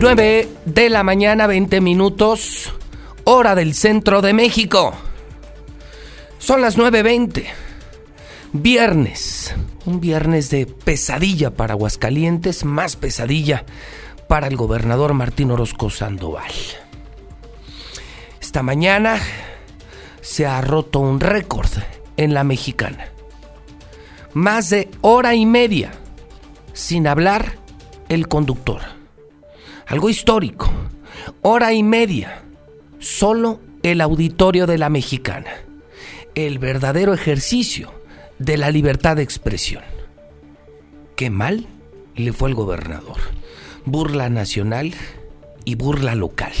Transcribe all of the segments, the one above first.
9 de la mañana, 20 minutos, hora del centro de México. Son las 9.20. Viernes. Un viernes de pesadilla para Aguascalientes, más pesadilla para el gobernador Martín Orozco Sandoval. Esta mañana se ha roto un récord en la mexicana. Más de hora y media sin hablar el conductor. Algo histórico. Hora y media. Solo el auditorio de la mexicana. El verdadero ejercicio de la libertad de expresión. Qué mal le fue al gobernador. Burla nacional y burla local.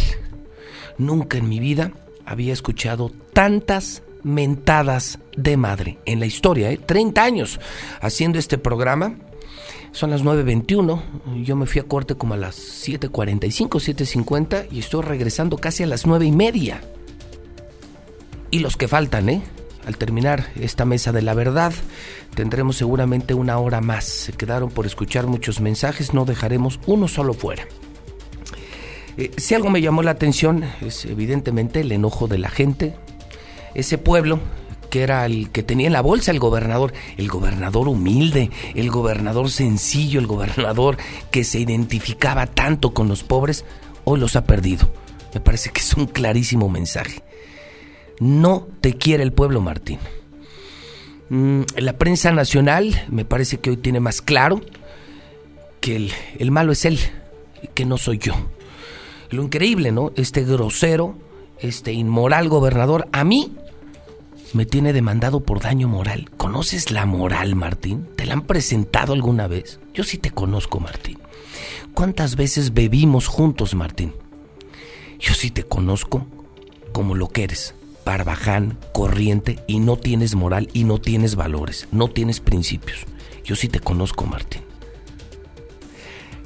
Nunca en mi vida había escuchado tantas mentadas de madre en la historia, ¿eh? 30 años haciendo este programa. Son las 9.21, yo me fui a corte como a las 7.45, 7.50 y estoy regresando casi a las 9 y. Y los que faltan, ¿eh? Al terminar esta mesa de la verdad, tendremos seguramente una hora más. Se quedaron por escuchar muchos mensajes, no dejaremos uno solo fuera. Eh, si algo me llamó la atención es evidentemente el enojo de la gente, ese pueblo que era el que tenía en la bolsa el gobernador, el gobernador humilde, el gobernador sencillo, el gobernador que se identificaba tanto con los pobres, hoy los ha perdido. Me parece que es un clarísimo mensaje. No te quiere el pueblo, Martín. Mm, la prensa nacional me parece que hoy tiene más claro que el, el malo es él, que no soy yo. Lo increíble, ¿no? Este grosero, este inmoral gobernador, a mí me tiene demandado por daño moral. ¿Conoces la moral, Martín? ¿Te la han presentado alguna vez? Yo sí te conozco, Martín. ¿Cuántas veces bebimos juntos, Martín? Yo sí te conozco como lo que eres. Barbaján, corriente, y no tienes moral y no tienes valores, no tienes principios. Yo sí te conozco, Martín.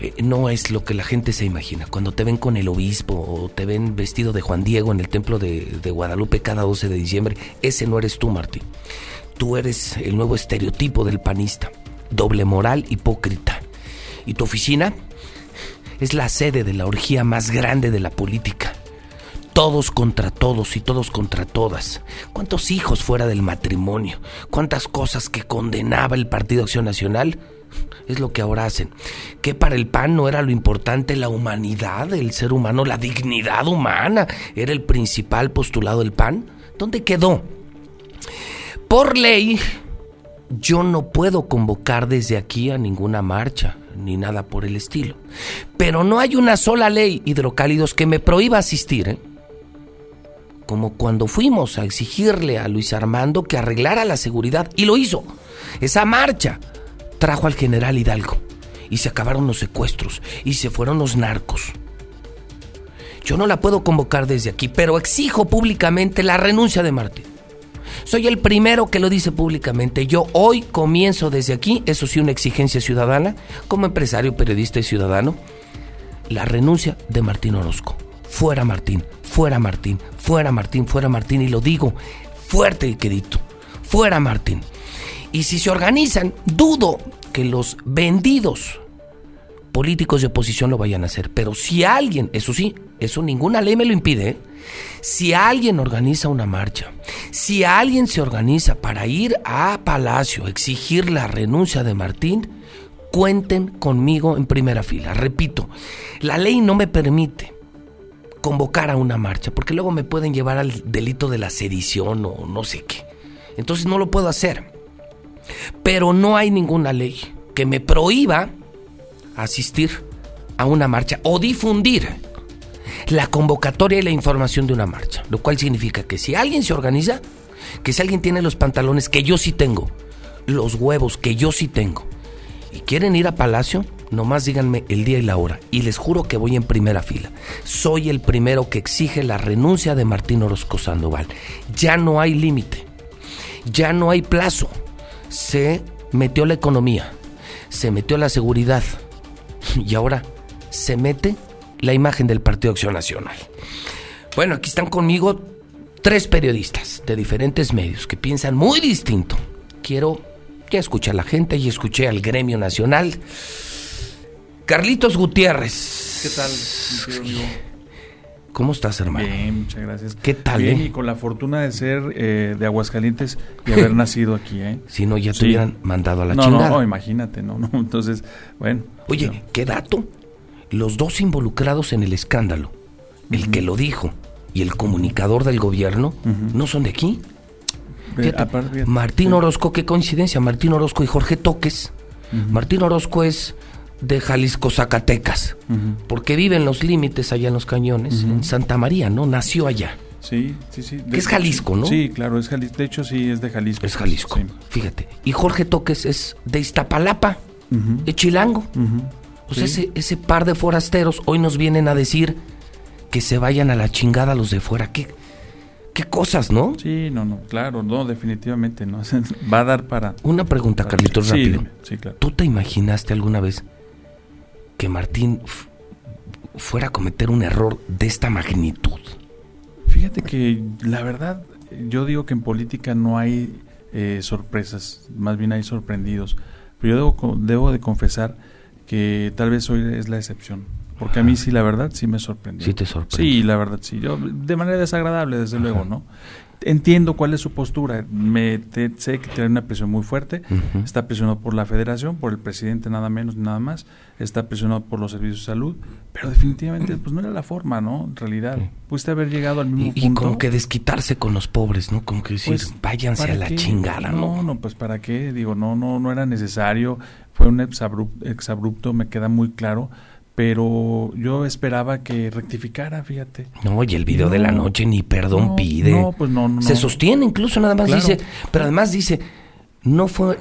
Eh, no es lo que la gente se imagina. Cuando te ven con el obispo o te ven vestido de Juan Diego en el templo de, de Guadalupe cada 12 de diciembre, ese no eres tú, Martín. Tú eres el nuevo estereotipo del panista, doble moral, hipócrita. Y tu oficina es la sede de la orgía más grande de la política. Todos contra todos y todos contra todas. ¿Cuántos hijos fuera del matrimonio? ¿Cuántas cosas que condenaba el Partido Acción Nacional? Es lo que ahora hacen. Que para el PAN no era lo importante la humanidad, el ser humano, la dignidad humana, era el principal postulado del PAN. ¿Dónde quedó? Por ley, yo no puedo convocar desde aquí a ninguna marcha, ni nada por el estilo. Pero no hay una sola ley, hidrocálidos, que me prohíba asistir, ¿eh? Como cuando fuimos a exigirle a Luis Armando que arreglara la seguridad, y lo hizo. Esa marcha trajo al general Hidalgo y se acabaron los secuestros y se fueron los narcos. Yo no la puedo convocar desde aquí, pero exijo públicamente la renuncia de Martín. Soy el primero que lo dice públicamente. Yo hoy comienzo desde aquí, eso sí, una exigencia ciudadana, como empresario, periodista y ciudadano, la renuncia de Martín Orozco. Fuera Martín, fuera Martín, fuera Martín, fuera Martín, y lo digo fuerte y quedito. Fuera Martín. Y si se organizan, dudo que los vendidos políticos de oposición lo vayan a hacer. Pero si alguien, eso sí, eso ninguna ley me lo impide, ¿eh? si alguien organiza una marcha, si alguien se organiza para ir a Palacio, exigir la renuncia de Martín, cuenten conmigo en primera fila. Repito, la ley no me permite convocar a una marcha, porque luego me pueden llevar al delito de la sedición o no sé qué. Entonces no lo puedo hacer. Pero no hay ninguna ley que me prohíba asistir a una marcha o difundir la convocatoria y la información de una marcha. Lo cual significa que si alguien se organiza, que si alguien tiene los pantalones que yo sí tengo, los huevos que yo sí tengo, y quieren ir a Palacio, nomás díganme el día y la hora. Y les juro que voy en primera fila. Soy el primero que exige la renuncia de Martín Orozco Sandoval. Ya no hay límite. Ya no hay plazo se metió la economía, se metió la seguridad y ahora se mete la imagen del Partido Acción Nacional. Bueno, aquí están conmigo tres periodistas de diferentes medios que piensan muy distinto. Quiero que escuchar a la gente y escuché al gremio nacional. Carlitos Gutiérrez, ¿Qué tal? ¿Cómo estás, hermano? Bien, muchas gracias. ¿Qué tal, Bien, eh? y con la fortuna de ser eh, de Aguascalientes y haber nacido aquí, ¿eh? Si no, ya te Sí. hubieran mandado a la no, chingada. no, no, imagínate, no, no. Entonces, bueno. Oye, no. ¿qué dato? Los dos involucrados en el escándalo, el que lo dijo y el comunicador del gobierno, no son de aquí. Fíjate, aparte, Martín. Orozco, qué coincidencia, Martín Orozco y Jorge Toques. Martín Orozco es de Jalisco, Zacatecas, porque vive en los límites allá en los cañones, en Santa María, ¿no? Nació allá. Sí, sí, sí. Que es Jalisco, ¿no? Sí, claro, es Jalisco. De hecho, sí, es de Jalisco. Es Jalisco. Sí. Fíjate. Y Jorge Toques es de Iztapalapa, Ujú. de Chilango. Sí. ese, ese par de forasteros hoy nos vienen a decir que se vayan a la chingada los de fuera. ¿Qué, qué cosas, no? Sí, no, no, claro, no, definitivamente, ¿no? Va a dar para... Una pregunta, para- Carlitos, sí, rápido. dime, sí, claro. ¿Tú te imaginaste alguna vez que Martín fuera a cometer un error de esta magnitud? Fíjate que la verdad, yo digo que en política no hay eh, sorpresas, más bien hay sorprendidos. Pero yo debo, debo de confesar que tal vez hoy es la excepción. Porque a mí sí, la verdad, sí me sorprendió. Sí te sorprendió. Sí, la verdad, sí. Yo, de manera desagradable, desde luego, ¿no? Entiendo cuál es su postura. Me te- sé que tiene una presión muy fuerte. Está presionado por la federación, por el presidente nada menos nada más. Está presionado por los servicios de salud. Pero definitivamente, pues no era la forma, ¿no? En realidad. Pudiste haber llegado al mismo Y, y punto. como que desquitarse con los pobres, ¿no? Como que decir, Pues, váyanse ¿para a la qué? chingada, ¿no? No, no, pues para qué, digo, no, no, no era necesario, fue un exabrupto, exabrupto me queda muy claro, pero yo esperaba que rectificara, fíjate. No, y el video de la No, noche ni perdón no, pide. no, pues no, no, Se sostiene incluso, nada más Claro. dice, pero además dice, no fue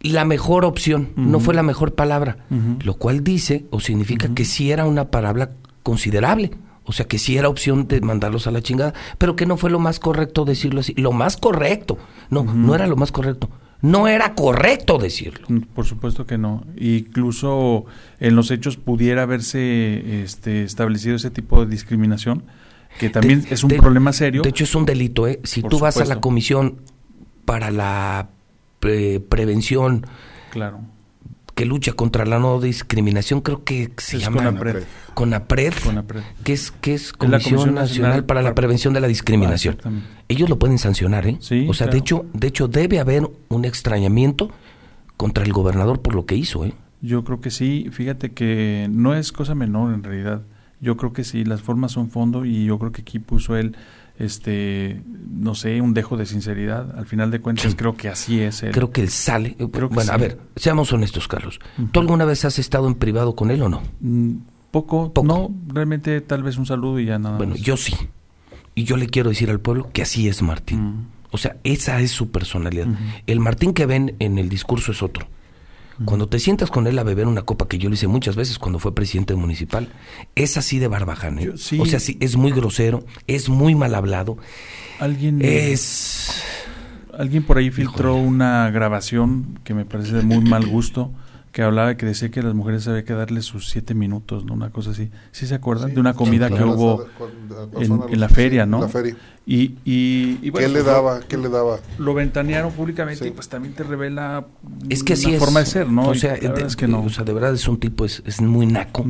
la mejor opción, no fue la mejor palabra, lo cual dice o significa que sí era una palabra considerable. O sea, que sí era opción de mandarlos a la chingada, pero que no fue lo más correcto decirlo así. Lo más correcto. No, no era lo más correcto. No era correcto decirlo. Mm, Por supuesto que no. Incluso en los hechos pudiera haberse este, establecido ese tipo de discriminación, que también De- es un de- problema serio. De hecho, es un delito, ¿eh? Si Por tú vas a la comisión para la pre- prevención claro. Que lucha contra la no discriminación, creo que se Es llama CONAPRED. CONAPRED, CONAPRED. que es que es Comisión, Comisión Nacional, Nacional para la Prevención de la Discriminación. Ah. Ellos lo pueden sancionar, ¿eh? Sí, o sea, de hecho, de hecho debe haber un extrañamiento contra el gobernador por lo que hizo, ¿eh? Yo creo que sí, fíjate que no es cosa menor en realidad. Yo creo que sí, las formas son fondo y yo creo que aquí puso él, este, no sé, un dejo de sinceridad. Al final de cuentas Sí. creo que así es él. Creo que él sale. Creo que bueno, a ver, seamos honestos, Carlos. Ujú. ¿Tú alguna vez has estado en privado con él o no? Mm, Poco, Poco. no, realmente tal vez un saludo y ya nada Bueno, más. yo sí. Y yo le quiero decir al pueblo que así es Martín. O sea, esa es su personalidad. El Martín que ven en el discurso es otro. Cuando te sientas con él a beber una copa, que yo lo hice muchas veces cuando fue presidente municipal, es así de barbaján. ¿eh? Sí. O sea, sí, es muy grosero, es muy mal hablado, Alguien, es... alguien por ahí filtró una grabación que me parece de muy mal gusto, que hablaba que decía que a las mujeres había que darle sus siete minutos, ¿no? Una cosa así. ¿Sí se acuerdan? de una comida que hubo en, en la feria, sí, ¿no? en la feria. Y, y, y bueno, ¿Qué le pues, lo- daba? ¿Qué le daba? Lo ventanearon públicamente Sí. y pues también te revela Es que así una es. forma de ser, ¿no? O sea, de, es que no. o sea, de verdad es un tipo, es, es muy naco,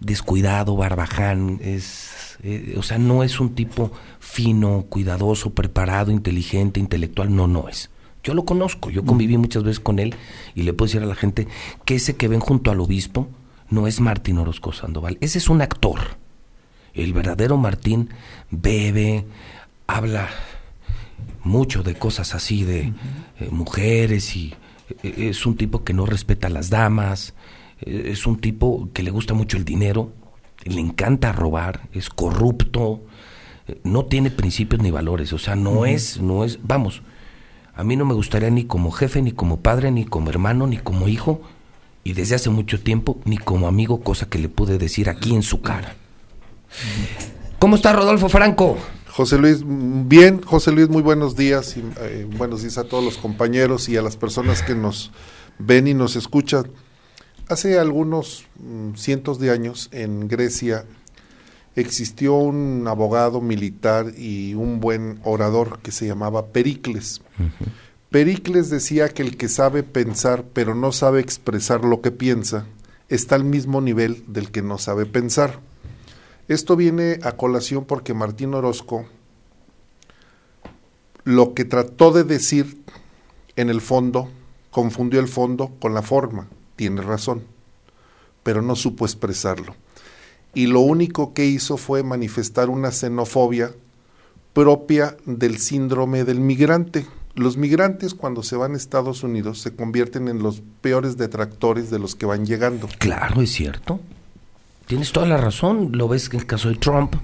descuidado, barbaján, es... eh, o sea, no es un tipo fino, cuidadoso, preparado, inteligente, intelectual, no, no es. Yo lo conozco, yo conviví muchas veces con él y le puedo decir a la gente que ese que ven junto al obispo no es Martín Orozco Sandoval, ese es un actor. El verdadero Martín bebe, habla mucho de cosas así, de eh, mujeres y eh, es un tipo que no respeta a las damas, eh, es un tipo que le gusta mucho el dinero, le encanta robar, es corrupto, eh, no tiene principios ni valores, o sea, no es, no es, vamos, a mí no me gustaría ni como jefe, ni como padre, ni como hermano, ni como hijo, y desde hace mucho tiempo, ni como amigo, cosa que le pude decir aquí en su cara. ¿Cómo está Rodolfo Franco? José Luis, bien, José Luis, muy buenos días y eh, buenos días a todos los compañeros y a las personas que nos ven y nos escuchan. Hace algunos mm, cientos de años en Grecia existió un abogado militar y un buen orador que se llamaba Pericles. Pericles decía que el que sabe pensar pero no sabe expresar lo que piensa, está al mismo nivel del que no sabe pensar. Esto viene a colación porque Martín Orozco lo que trató de decir en el fondo, confundió el fondo con la forma, tiene razón, pero no supo expresarlo. Y lo único que hizo fue manifestar una xenofobia propia del síndrome del migrante. Los migrantes cuando se van a Estados Unidos se convierten en los peores detractores de los que van llegando. Claro, es cierto. Tienes toda la razón. Lo ves en el caso de Trump.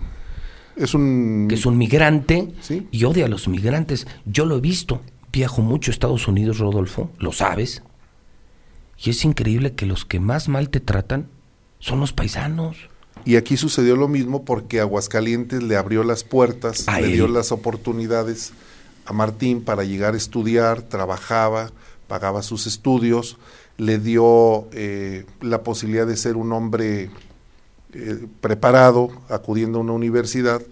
Es un... Que es un migrante ¿Sí? y odia a los migrantes. Yo lo he visto. Viajo mucho a Estados Unidos, Rodolfo. Lo sabes. Y es increíble que los que más mal te tratan son los paisanos. Y aquí sucedió lo mismo porque Aguascalientes le abrió las puertas, A le él. dio las oportunidades a Martín para llegar a estudiar, trabajaba, pagaba sus estudios, le dio eh, la posibilidad de ser un hombre eh, preparado, acudiendo a una universidad,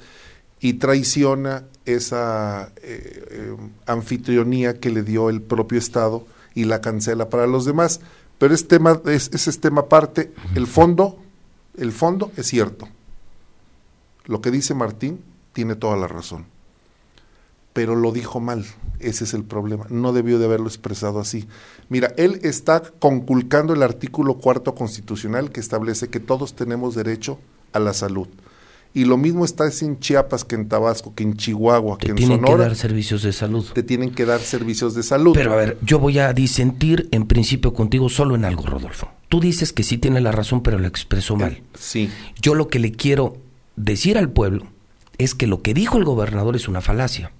y traiciona esa eh, eh, anfitrionía que le dio el propio Estado y la cancela para los demás. Pero es tema, es, ese es tema aparte. El fondo, el fondo es cierto. Lo que dice Martín tiene toda la razón. Pero lo dijo mal. Ese es el problema. No debió de haberlo expresado así. Mira, él está conculcando el artículo cuarto constitucional que establece que todos tenemos derecho a la salud. Y lo mismo está en Chiapas que en Tabasco, que en Chihuahua, Te que en tienen que Sonora. dar servicios de salud. Te tienen que dar servicios de salud. Pero a ver, yo voy a disentir en principio contigo solo en algo, Rodolfo. Tú dices que sí tiene la razón, pero lo expresó mal. sí. Yo lo que le quiero decir al pueblo es que lo que dijo el gobernador es una falacia.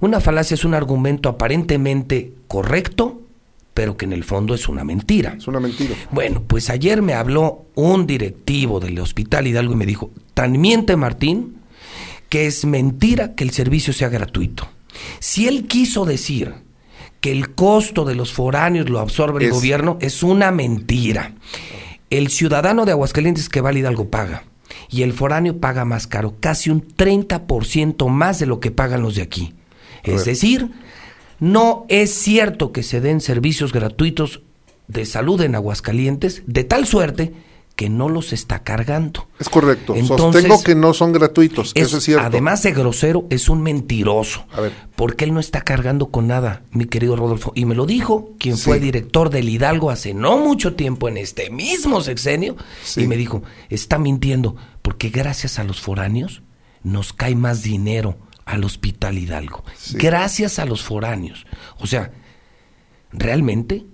Una falacia es un argumento aparentemente correcto, pero que en el fondo es una mentira. Es una mentira. Bueno, pues ayer me habló un directivo del Hospital Hidalgo y me dijo, tan miente Martín, que es mentira que el servicio sea gratuito. Si él quiso decir que el costo de los foráneos lo absorbe el Es- gobierno, es una mentira. El ciudadano de Aguascalientes que va al Hidalgo paga. Y el foráneo paga más caro, casi un 30% más de lo que pagan los de aquí. Es decir, no es cierto que se den servicios gratuitos de salud en Aguascalientes, de tal suerte que no los está cargando. Es correcto. Entonces, Sostengo que no son gratuitos. Es- eso es cierto. Además de grosero, es un mentiroso. A ver. Porque él no está cargando con nada, mi querido Rodolfo. Y me lo dijo quien Sí. fue director del Hidalgo hace no mucho tiempo en este mismo sexenio. Sí. Y me dijo, está mintiendo, porque gracias a los foráneos nos cae más dinero al Hospital Hidalgo. Sí. Gracias a los foráneos. O sea, realmente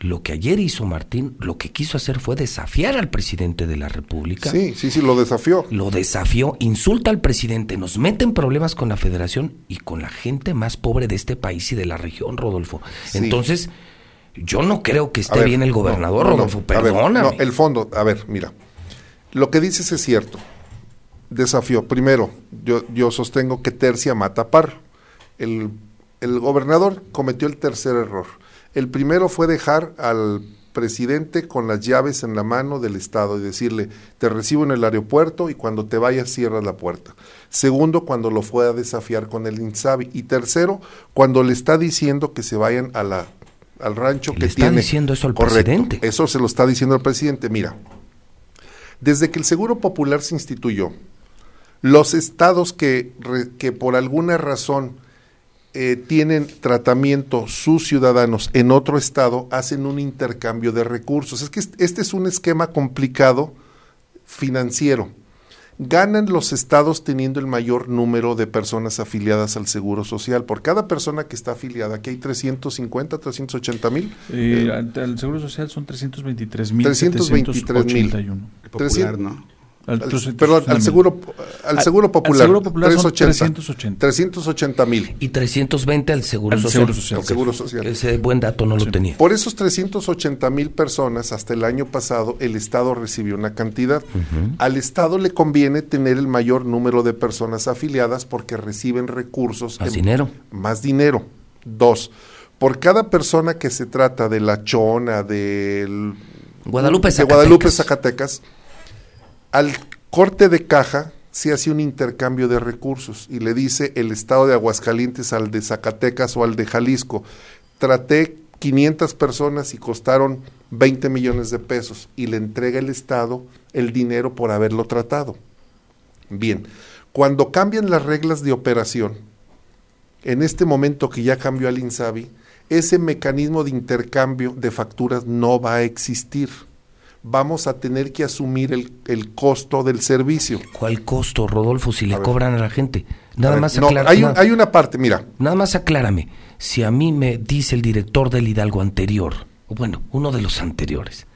lo que ayer hizo Martín, lo que quiso hacer fue desafiar al presidente de la República Sí, sí, sí, lo desafió. lo desafió, insulta al presidente, nos mete en problemas con la federación y con la gente más pobre de este país y de la región, Rodolfo. Sí. Entonces, yo no creo que esté ver, bien el no, gobernador, no, no. Rodolfo, ver, perdóname. no, el fondo, a ver, mira. Lo que dices es cierto. Desafío. Primero, yo, yo sostengo que tercia mata par. El, el gobernador cometió el tercer error. El primero fue dejar al presidente con las llaves en la mano del Estado y decirle, te recibo en el aeropuerto y cuando te vayas cierras la puerta. Segundo, cuando lo fue a desafiar con el INSABI. Y tercero, cuando le está diciendo que se vayan a la, al rancho Le que está tiene. diciendo eso al Correcto. presidente. Eso se lo está diciendo el presidente. Mira, desde que el Seguro Popular se instituyó, los estados que, re- que por alguna razón eh, tienen tratamiento sus ciudadanos en otro estado hacen un intercambio de recursos. Es que est- este es un esquema complicado financiero. Ganan los estados teniendo el mayor número de personas afiliadas al Seguro Social. Por cada persona que está afiliada, aquí hay 350, 380 mil. Eh, al, al Seguro Social son 323 mil 323,000. Popular, ¿no? Al, Al- 300 perdón, al seguro, al Al- seguro al popular. Seguro Popular son 380. 380. 380 mil. Y 320 al Seguro Al Social. Seguro Social. Seguro. Ese buen dato no lo tenía. Por esos 380 mil personas, hasta el año pasado, el Estado recibió una cantidad. Al Estado le conviene tener el mayor número de personas afiliadas porque reciben recursos. Más en- dinero. Más dinero. Dos. Por cada persona que se trata de La Chona, del Guadalupe, de Guadalupe, Zacatecas. Al corte de caja se hace un intercambio de recursos y le dice el estado de Aguascalientes al de Zacatecas o al de Jalisco, traté 500 personas y costaron 20 millones de pesos y le entrega el Estado el dinero por haberlo tratado. Bien, cuando cambian las reglas de operación, en este momento que ya cambió al INSABI, ese mecanismo de intercambio de facturas no va a existir. Vamos a tener que asumir el, el costo del servicio. ¿Cuál costo, Rodolfo, si le ver. cobran a la gente? Nada ver, más no, aclara- hay, un- nada- hay una parte, mira, Nada más aclárame, si a mí me dice el director del Hidalgo anterior, o bueno, uno de los anteriores,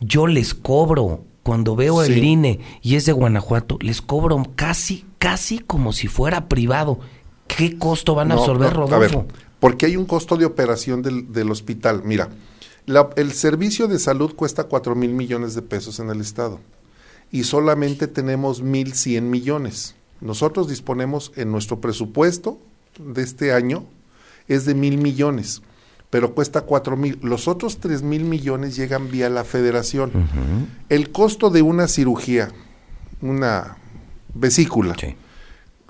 yo les cobro, cuando veo el. INE y es de Guanajuato, les cobro casi, casi como si fuera privado. ¿Qué costo van a No, absorber, no, Rodolfo? A ver, porque hay un costo de operación del, del hospital. Mira, la- el servicio de salud cuesta 4 mil millones de pesos en el Estado y solamente tenemos 1.100 millones. Nosotros disponemos en nuestro presupuesto de este año es de mil millones, pero cuesta 4 mil. Los otros 3 mil millones llegan vía la federación. El costo de una cirugía, una vesícula, sí.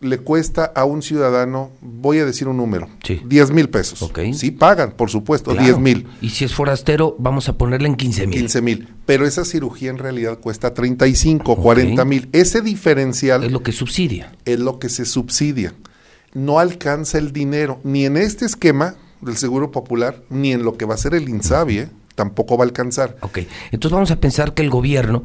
Le cuesta a un ciudadano, voy a decir un número, Sí. 10 mil pesos. Ok. Sí pagan, por supuesto, Claro. 10 mil, Y si es forastero, vamos a ponerle en 15 mil. 15 mil. Pero esa cirugía en realidad cuesta 35, 40 mil. Ese diferencial Es lo que subsidia. es lo que se subsidia. No alcanza el dinero, ni en este esquema del Seguro Popular, ni en lo que va a ser el INSABI, ¿eh? tampoco va a alcanzar. Ok, entonces vamos a pensar que el gobierno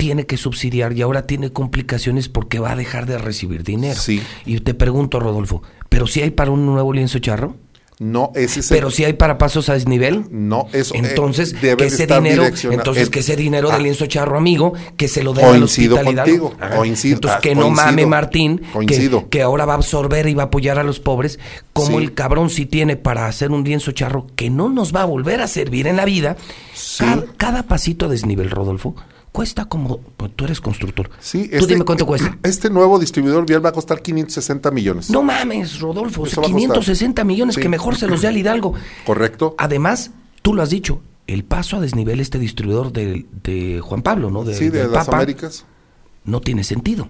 tiene que subsidiar y ahora tiene complicaciones porque va a dejar de recibir dinero. Sí. Y te pregunto, Rodolfo, ¿pero si hay para un nuevo lienzo charro? No, ese es el- ¿Pero si hay para pasos a desnivel? No, eso eh, Entonces, debe que ese dinero, entonces El- que ese dinero Ah, del lienzo charro amigo, que se lo dé al Coincido hospital Hidalgo. contigo, Ah, coincido, Entonces ah, que no mame Martín, que, que ahora va a absorber y va a apoyar a los pobres, como Sí. el cabrón sí tiene para hacer un lienzo charro que no nos va a volver a servir en la vida. Sí. Cada, cada pasito a desnivel, Rodolfo, cuesta como, pues, tú eres constructor. Sí, Tú dime cuánto cuesta. Este nuevo distribuidor vial va a costar 560 millones. No mames, Rodolfo, Eso va a costar. 560 millones, Sí. que mejor se los dé al Hidalgo. Correcto. Además, tú lo has dicho, el paso a desnivel este distribuidor de, de Juan Pablo, ¿no? De, sí, de las Papa, Américas. no tiene sentido.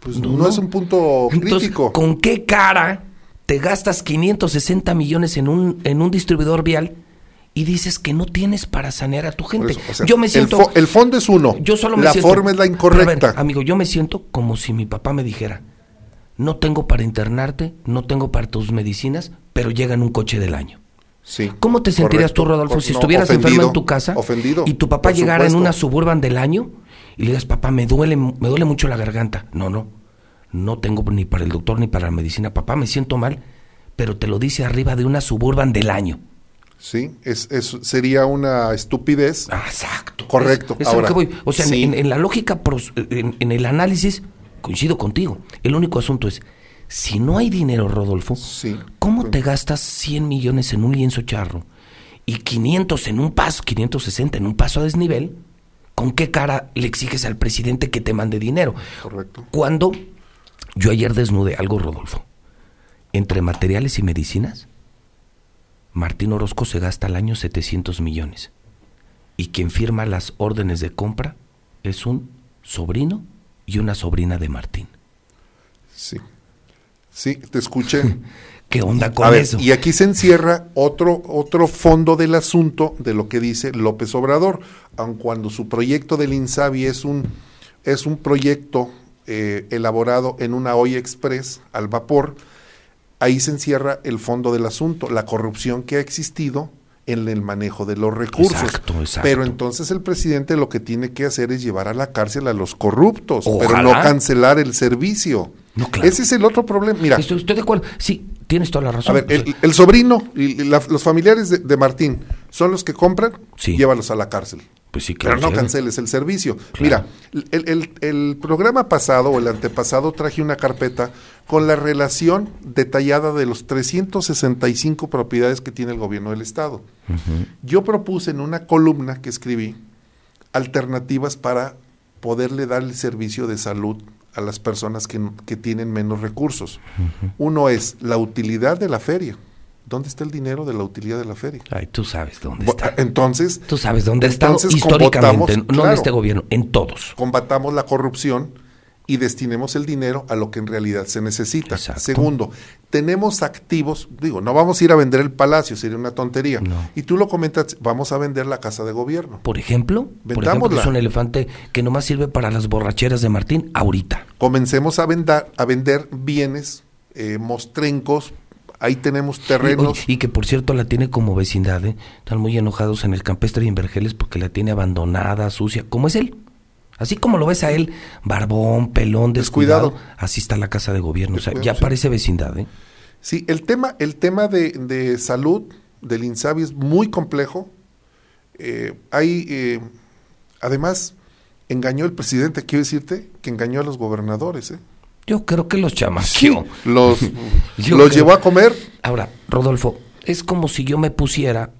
Pues No, no, no. es un punto Entonces, crítico. ¿con qué cara te gastas 560 millones en un, en un distribuidor vial y dices que no tienes para sanear a tu gente? eso, o sea, yo me el siento... fo- El, fondo es uno. Yo solo me la siento- forma es la incorrecta. ver, amigo, yo me siento como si mi papá me dijera, no tengo para internarte, no tengo para tus medicinas, pero llega en un coche del año. Sí, ¿Cómo te sentirías correcto. tú, Rodolfo, si no, estuvieras enfermo en tu casa Ofendido. y tu papá llegara en una suburban del año y le digas, papá, me duele, me duele mucho la garganta? No, no, no tengo ni para el doctor ni para la medicina. Papá, me siento mal, pero te lo dice arriba de una suburban del año. Sí, es, es- sería una estupidez. Exacto. Correcto. Es, Ahora, que voy. O sea, en- sí. en, en la lógica, en el análisis, coincido contigo. El único asunto es, si no hay dinero, Rodolfo, Sí. ¿cómo te gastas 100 millones en un lienzo charro y 500 en un paso, 560 en un paso a desnivel? ¿Con qué cara le exiges al presidente que te mande dinero? Correcto. Cuando yo ayer desnudé algo, Rodolfo, entre materiales y medicinas, Martín Orozco se gasta al año 700 millones. Y quien firma las órdenes de compra es un sobrino y una sobrina de Martín. Sí. Sí, te escuché. ¿Qué onda con ver, eso? y aquí se encierra otro, otro fondo del asunto de lo que dice López Obrador, aun cuando su proyecto del INSABI es un, es un proyecto eh, elaborado en una olla express al vapor, ahí se encierra el fondo del asunto, la corrupción que ha existido en el manejo de los recursos. Exacto, exacto. Pero entonces el presidente lo que tiene que hacer es llevar a la cárcel a los corruptos, pero no cancelar el servicio. No, claro. Ese es el otro problema. Mira, Estoy, estoy de acuerdo. Sí, tienes toda la a razón. ver, sea, el, el sobrino y la- los familiares de, de Martín son los que compran, Sí. llévalos a la cárcel. Pues sí, claro, Pero no canceles el servicio. Mira, el, el- el programa pasado o el antepasado traje una carpeta con la relación detallada de los 365 propiedades que tiene el gobierno del Estado. Yo propuse en una columna que escribí alternativas para poderle dar el servicio de salud a las personas que, que tienen menos recursos. Uno es la utilidad de la feria. ¿Dónde está el dinero de la utilidad de la feria? Ay, tú sabes dónde está. Entonces, Tú sabes dónde está históricamente, no en claro, este gobierno, en todos. combatamos la corrupción y destinemos el dinero a lo que en realidad se necesita. Exacto. Segundo, tenemos activos, digo, no vamos a ir a vender el palacio, sería una tontería. No. Y tú lo comentas, vamos a vender la casa de gobierno. Por ejemplo, por ejemplo, Vendámosla. es un elefante que nomás sirve para las borracheras de Martín ahorita. Comencemos a, vender a vender bienes, eh, mostrencos, ahí tenemos terrenos. Y, y que por cierto la tiene como vecindad, ¿eh? Están muy enojados en el campestre y en Vergeles porque la tiene abandonada, sucia, como es él. Así como lo ves a él, barbón, pelón, descuidado, Descuidado. así está la casa de gobierno. O sea, ya sí. parece vecindad, ¿eh? Sí, el tema, el tema de, de salud del INSABI es muy complejo. Eh, hay, eh, además, engañó el presidente, quiero decirte que engañó a los gobernadores. ¿eh? Yo creo que los chamaqueó. Los, Yo los creo- llevó a comer. Ahora, Rodolfo, es como si yo me pusiera,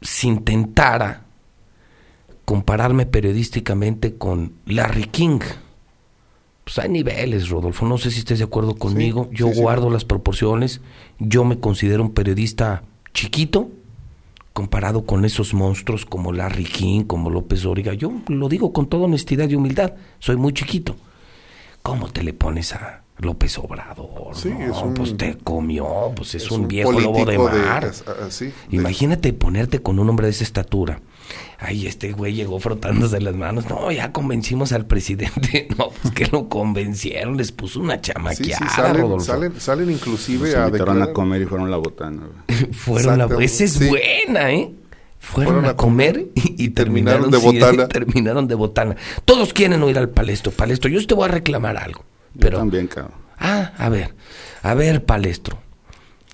si intentara compararme periodísticamente con Larry King. Pues hay niveles, Rodolfo. No sé si estés de acuerdo conmigo. yo sí, sí. guardo las proporciones. Yo me considero un periodista chiquito comparado con esos monstruos como Larry King, como López Dóriga. Yo lo digo con toda honestidad y humildad. Soy muy chiquito. ¿Cómo te le pones a López Obrador? Sí, No, es un- pues te comió, pues es, Es un, un viejo lobo de mar. así, de- Imagínate ponerte con un hombre de esa estatura. Ay, este güey llegó frotándose las manos. No, ya convencimos al presidente. No, pues que lo convencieron, les puso una Sí, sí, chamaqueada, salen, Rodolfo. salen, salen inclusive Nos a invitaron a comer y fueron la botana. Fueron a, Exacto, esa es sí. buena, ¿eh? Fueron, Fueron a, a comer y, terminaron, terminaron de sí, botana. terminaron de botana. Todos quieren oír al palestro. Palestro, yo te voy a reclamar algo. Yo Pero, también, cabrón. ah, a ver, a ver, palestro.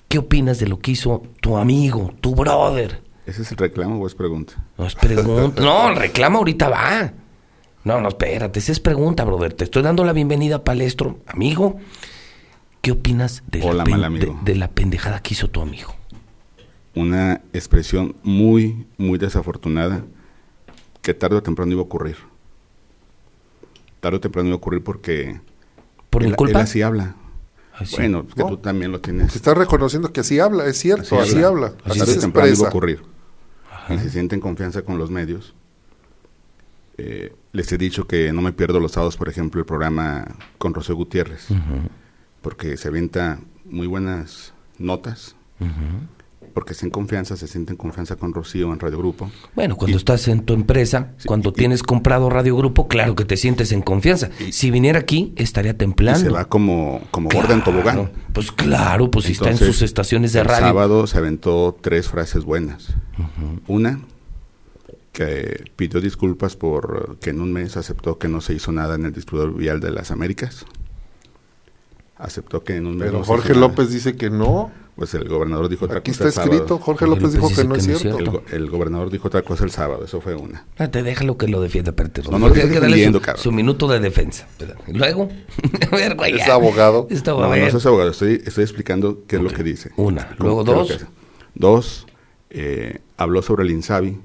¿Qué opinas de lo que hizo tu amigo, tu brother? ¿Ese es el reclamo o es pregunta? No es pregunta. No, el reclamo ahorita va. No, no, espérate, esa es pregunta, brother. Te estoy dando la bienvenida, palestro, amigo. ¿Qué opinas de, Hola, la, pen- mal amigo. de- de la pendejada que hizo tu amigo? Una expresión muy, muy desafortunada que tarde o temprano iba a ocurrir. Tarde o temprano iba a ocurrir porque ¿Por mi él, culpa? él así habla. Ay, sí. Bueno, que No. tú también lo tienes. Se está reconociendo que así habla, es cierto, así, habla, así, tarde se o temprano iba a expresa. Y si sienten confianza con los medios. Eh, les he dicho que no me pierdo los sábados, por ejemplo, el programa con Rocío Gutiérrez, porque se avienta muy buenas notas, porque se en confianza, se sienten confianza con Rocío en Radio Grupo. Bueno, cuando Y- estás en tu empresa, Sí, cuando y- tienes comprado Radio Grupo, claro que te sientes en confianza. Y- si viniera aquí, estaría Y templando. se va como, como gorda en Claro, tobogán. Pues claro, pues si está en sus estaciones de el radio. sábado se aventó tres frases buenas. Una, que pidió disculpas por que en un mes aceptó que no se hizo nada en el distribuidor vial de las Américas. Aceptó que en un mes Pero no Jorge. López dice que no. Pues el gobernador dijo otra Aquí cosa está el sábado. escrito, Jorge López López dijo dice que no es que no es cierto. El, go- el gobernador dijo otra cosa el sábado, eso fue una. Espérate, déjalo que lo defienda, espérate. No, Rodolfo, no lo que- darle defendiendo, su, cabrón. su minuto de defensa. Y Luego, a ver, güey. Es abogado. Esto No, no soy abogado, estoy, estoy explicando qué es lo que dice. Una. Luego es dos. Dos, eh, habló sobre el INSABI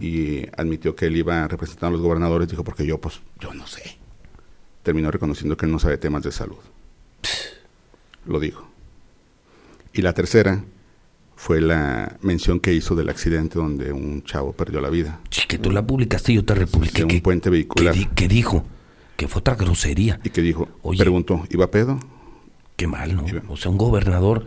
y admitió que él iba a representar a los gobernadores. Dijo, porque yo, pues, yo no sé. Terminó reconociendo que él no sabe temas de salud. Lo dijo. Y la tercera fue la mención que hizo del accidente donde un chavo perdió la vida. Sí, que tú la publicaste y yo te republiqué. de un que, puente que, vehicular. di- que dijo que fue otra grosería. Y que dijo, Oye. preguntó, ¿iba pedo? Qué mal, ¿no? O sea, un gobernador,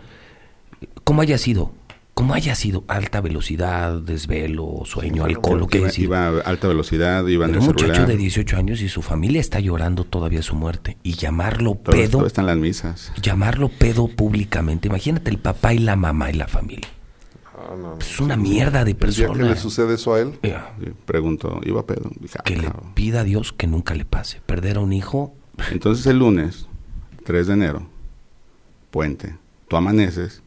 ¿cómo haya sido? ¿Cómo haya sido? Alta velocidad, desvelo, sueño, alcohol, lo que iba, iba a alta velocidad, iba en Pero el un muchacho celular. de 18 años y su familia está llorando todavía su muerte. Y llamarlo Todo pedo, esto está en las misas. llamarlo pedo públicamente. Imagínate el papá y la mamá y la familia. Ah, no, no. Es una mierda de El día que persona. le sucede eso a él, Sí, Preguntó, ¿iba pedo? Dije, ah, Que le pida a Dios que nunca le pase. Perder a un hijo, Entonces el lunes, 3 de enero, puente, tú amaneces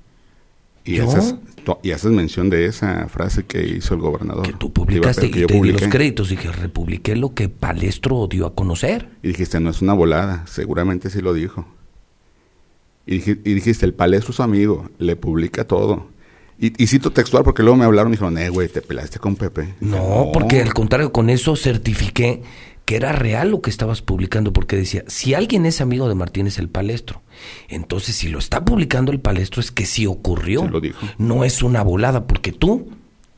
y, haces, tú- y haces mención de esa frase que hizo el gobernador. que tú publicaste que y yo te di los créditos. Dije, republiqué lo que Palestro dio a conocer. Y dijiste, no es una volada, seguramente sí lo dijo. Y, dij- y dijiste, el palestro es su amigo, le publica todo. Y, y cito textual porque luego me hablaron y dijeron, eh, güey, te pelaste con Pepe. No, porque al contrario, con eso certifiqué que era real lo que estabas publicando, porque decía, si alguien es amigo de Martínez el palestro, entonces si lo está publicando el palestro es que sí ocurrió. Sí lo dijo. No es una volada, porque tú,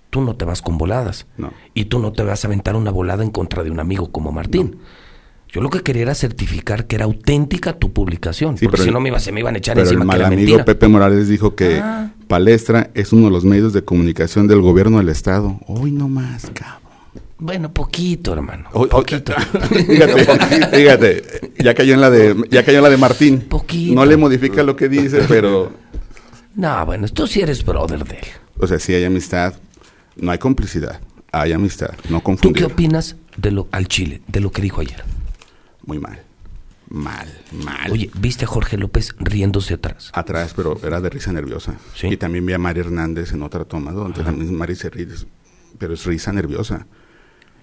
tú no te vas con voladas. No. Y tú no te vas a aventar una volada en contra de un amigo como Martín. Yo lo que quería era certificar que era auténtica tu publicación. Sí, porque pero si el- no me, iba, se me iban a echar Pero el encima que mal era amigo mentira. Pepe Morales dijo que Ah. Palestra es uno de los medios de comunicación del gobierno del Estado. Hoy no más, cabrón. Bueno, poquito, hermano. Poquito. fíjate, fíjate, ya cayó en la de, ya cayó en la de Martín. Poquito. No le modifica lo que dice, pero, no, bueno, tú sí eres brother de él. o sea, sí hay amistad, no hay complicidad, hay amistad, no ¿Tú qué confundir. opinas de lo al Chile, de lo que dijo ayer? Muy mal, mal, mal. Oye, ¿viste a Jorge López riéndose atrás? atrás, pero era de risa nerviosa. Sí. Y también vi a Mari Hernández en otra toma, donde también Mari se ríe, pero es risa nerviosa.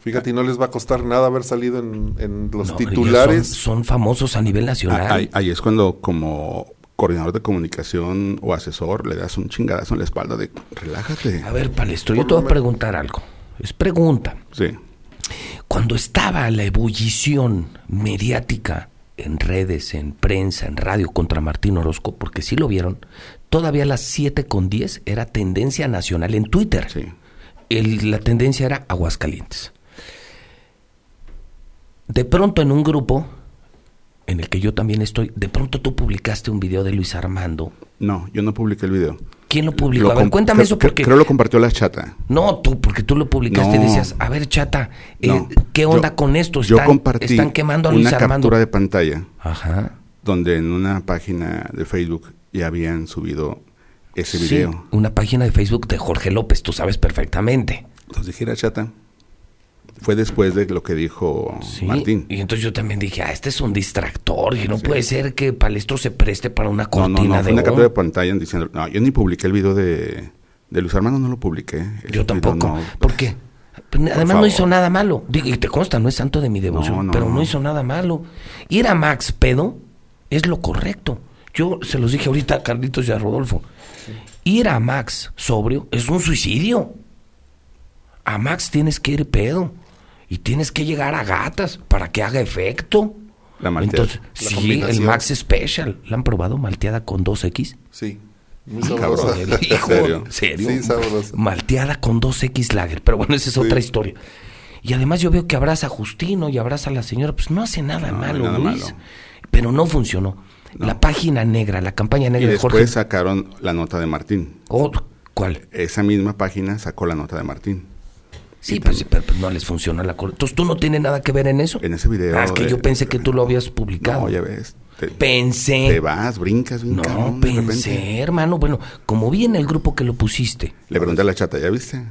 Fíjate, y no les va a costar nada haber salido en, en los No, titulares. Son, son famosos a nivel nacional. Ah, Ahí, ahí es cuando como coordinador de comunicación o asesor le das un chingadazo en la espalda de relájate. A ver, Palestro, yo te voy a preguntar algo. Es pregunta. Sí. Cuando estaba la ebullición mediática en redes, en prensa, en radio contra Martín Orozco, porque sí lo vieron, todavía a las 7 con 10 era tendencia nacional en Twitter. Sí. El- la tendencia era Aguascalientes. De pronto en un grupo, en el que yo también estoy, de pronto tú publicaste un video de Luis Armando. No, yo no publiqué el video. ¿Quién lo publicó? Lo a ver, cuéntame eso porque... Creo lo compartió la chata. No, tú, porque tú lo publicaste y decías, a ver, chata, eh, No, ¿qué onda yo- con esto? Yo Están, compartí están quemando a una Luis Armando. captura de pantalla Ajá. donde en una página de Facebook ya habían subido ese Sí, video. una página de Facebook de Jorge López, tú sabes perfectamente. Entonces dije, "Era chata. Fue después de lo que dijo Sí. Martín. Y entonces yo también dije, ah, este es un distractor. Y no puede ser que Palestro se preste para una No, cortina no, no, de fue una captura de pantalla diciendo, no, yo ni publiqué el video de, de Luis Armando, no lo publiqué. Yo tampoco. no. ¿Por qué? Además no hizo nada malo. Y te consta, no es santo de mi devoción, No, no, pero no no. hizo nada malo. Ir a Max pedo es lo correcto. Yo se los dije ahorita a Carlitos y a Rodolfo. Ir a Max sobrio es un suicidio. A Max tienes que ir pedo. Y tienes que llegar a gatas para que haga efecto. La malteada. Entonces, La sí, el Max Special. ¿La han probado malteada con 2X? Sí, muy Ah, sabrosa. cabrón. Hijo, serio? ¿serio? Sí, sabrosa. Malteada con 2X Lager. Pero bueno, esa es otra historia. Y además yo veo que abraza a Justino y abraza a la señora. Pues no hace nada No, malo, nada Luis. malo. Pero no funcionó. La página negra, la campaña Y negra de después Jorge. sacaron la nota de Martín. Oh, ¿Cuál? Esa misma página sacó la nota de Martín. Sí, pues, pero, pues, no les funcionó la col- Entonces tú no tienes nada que ver en eso. En ese video Ah, es que de- yo pensé que tú lo habías publicado. No, ya ves. Te, Pensé. te vas, brincas, bien No, repente. pensé, hermano. Bueno, como vi en el grupo que lo pusiste. Le pregunté a la chata, ¿ya viste?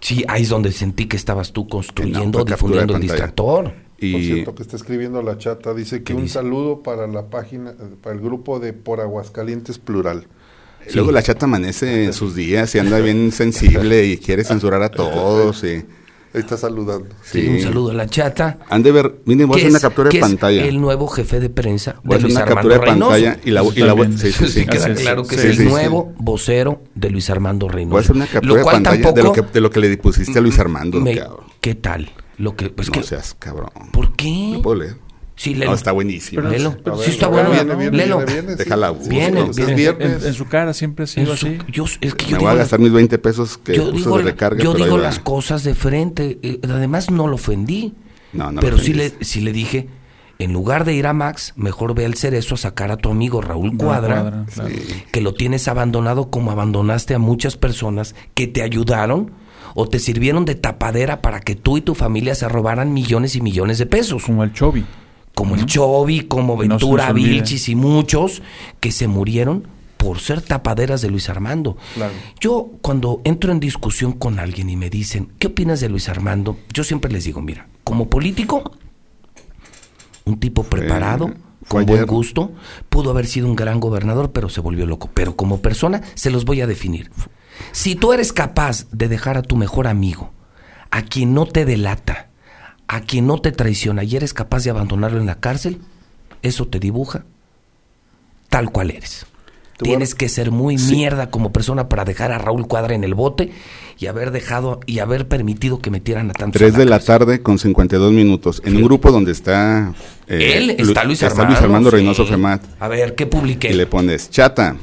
Sí, ahí es donde sentí que estabas tú construyendo, de difundiendo el distractor. Por Y cierto, que está escribiendo la chata, dice que ¿Qué un dice? saludo para la página, para el grupo de Por Aguascalientes Plural. Luego la chata amanece en sus días y anda bien sensible y quiere censurar a todos. Y, está saludando. Sí, Sí. un saludo a la chata. han de ver, miren, voy a hacer una es- captura de es pantalla. el nuevo jefe de prensa Voy a de hacer Luis una Armando captura de Reynoso. pantalla y la, y la voy- sí, sí, sí. Sí, queda es. claro que Sí, es el sí, sí. nuevo vocero de Luis Armando Reynoso. Voy a hacer una captura lo de cual pantalla tampoco de, lo que, de lo que le depusiste a Luis Armando. me-. ¿Qué tal? Lo que pues no que seas cabrón. ¿Por qué? ¿Lo puedo leer? Sí, léelo. No, está buenísimo. Pero- Léelo. pero- sí está bueno. viene, viene, Léelo. viene, viene, sí. Déjala, Viene, es viene. viernes. En, en su cara siempre ha sido así. yo, es que yo Me digo voy a gastar mis 20 pesos que yo uso digo, de recarga. yo digo las cosas de frente. eh, además, no lo ofendí. No, no lo pero sí le, sí le dije, en lugar de ir a Max, mejor ve al Cerezo a sacar a tu amigo Raúl Cuadra, claro. que lo tienes abandonado como abandonaste a muchas personas que te ayudaron o te sirvieron de tapadera para que tú y tu familia se robaran millones y millones de pesos. Como el Chovi. Como el Chovi, como no Ventura olvide. Vilchis y muchos que se murieron por ser tapaderas de Luis Armando. Claro. Yo cuando entro en discusión con alguien y me dicen, ¿qué opinas de Luis Armando? Yo siempre les digo, mira, como político, un tipo preparado, con buen gusto, pudo haber sido un gran gobernador, pero se volvió loco. Pero como persona, se los voy a definir. Si tú eres capaz de dejar a tu mejor amigo, a quien no te delata, a quien no te traiciona y eres capaz de abandonarlo en la cárcel, eso te dibuja tal cual eres. Tienes que ser muy mierda como persona para dejar a Raúl Cuadra en el bote y haber dejado y haber permitido que metieran a tantos. a 3 de la tarde con 52 minutos. En un grupo donde está... eh, Él está Luis está Armando. Luis Armando sí. Reynoso Femat. A ver, ¿qué publiqué? Y le pones, chata,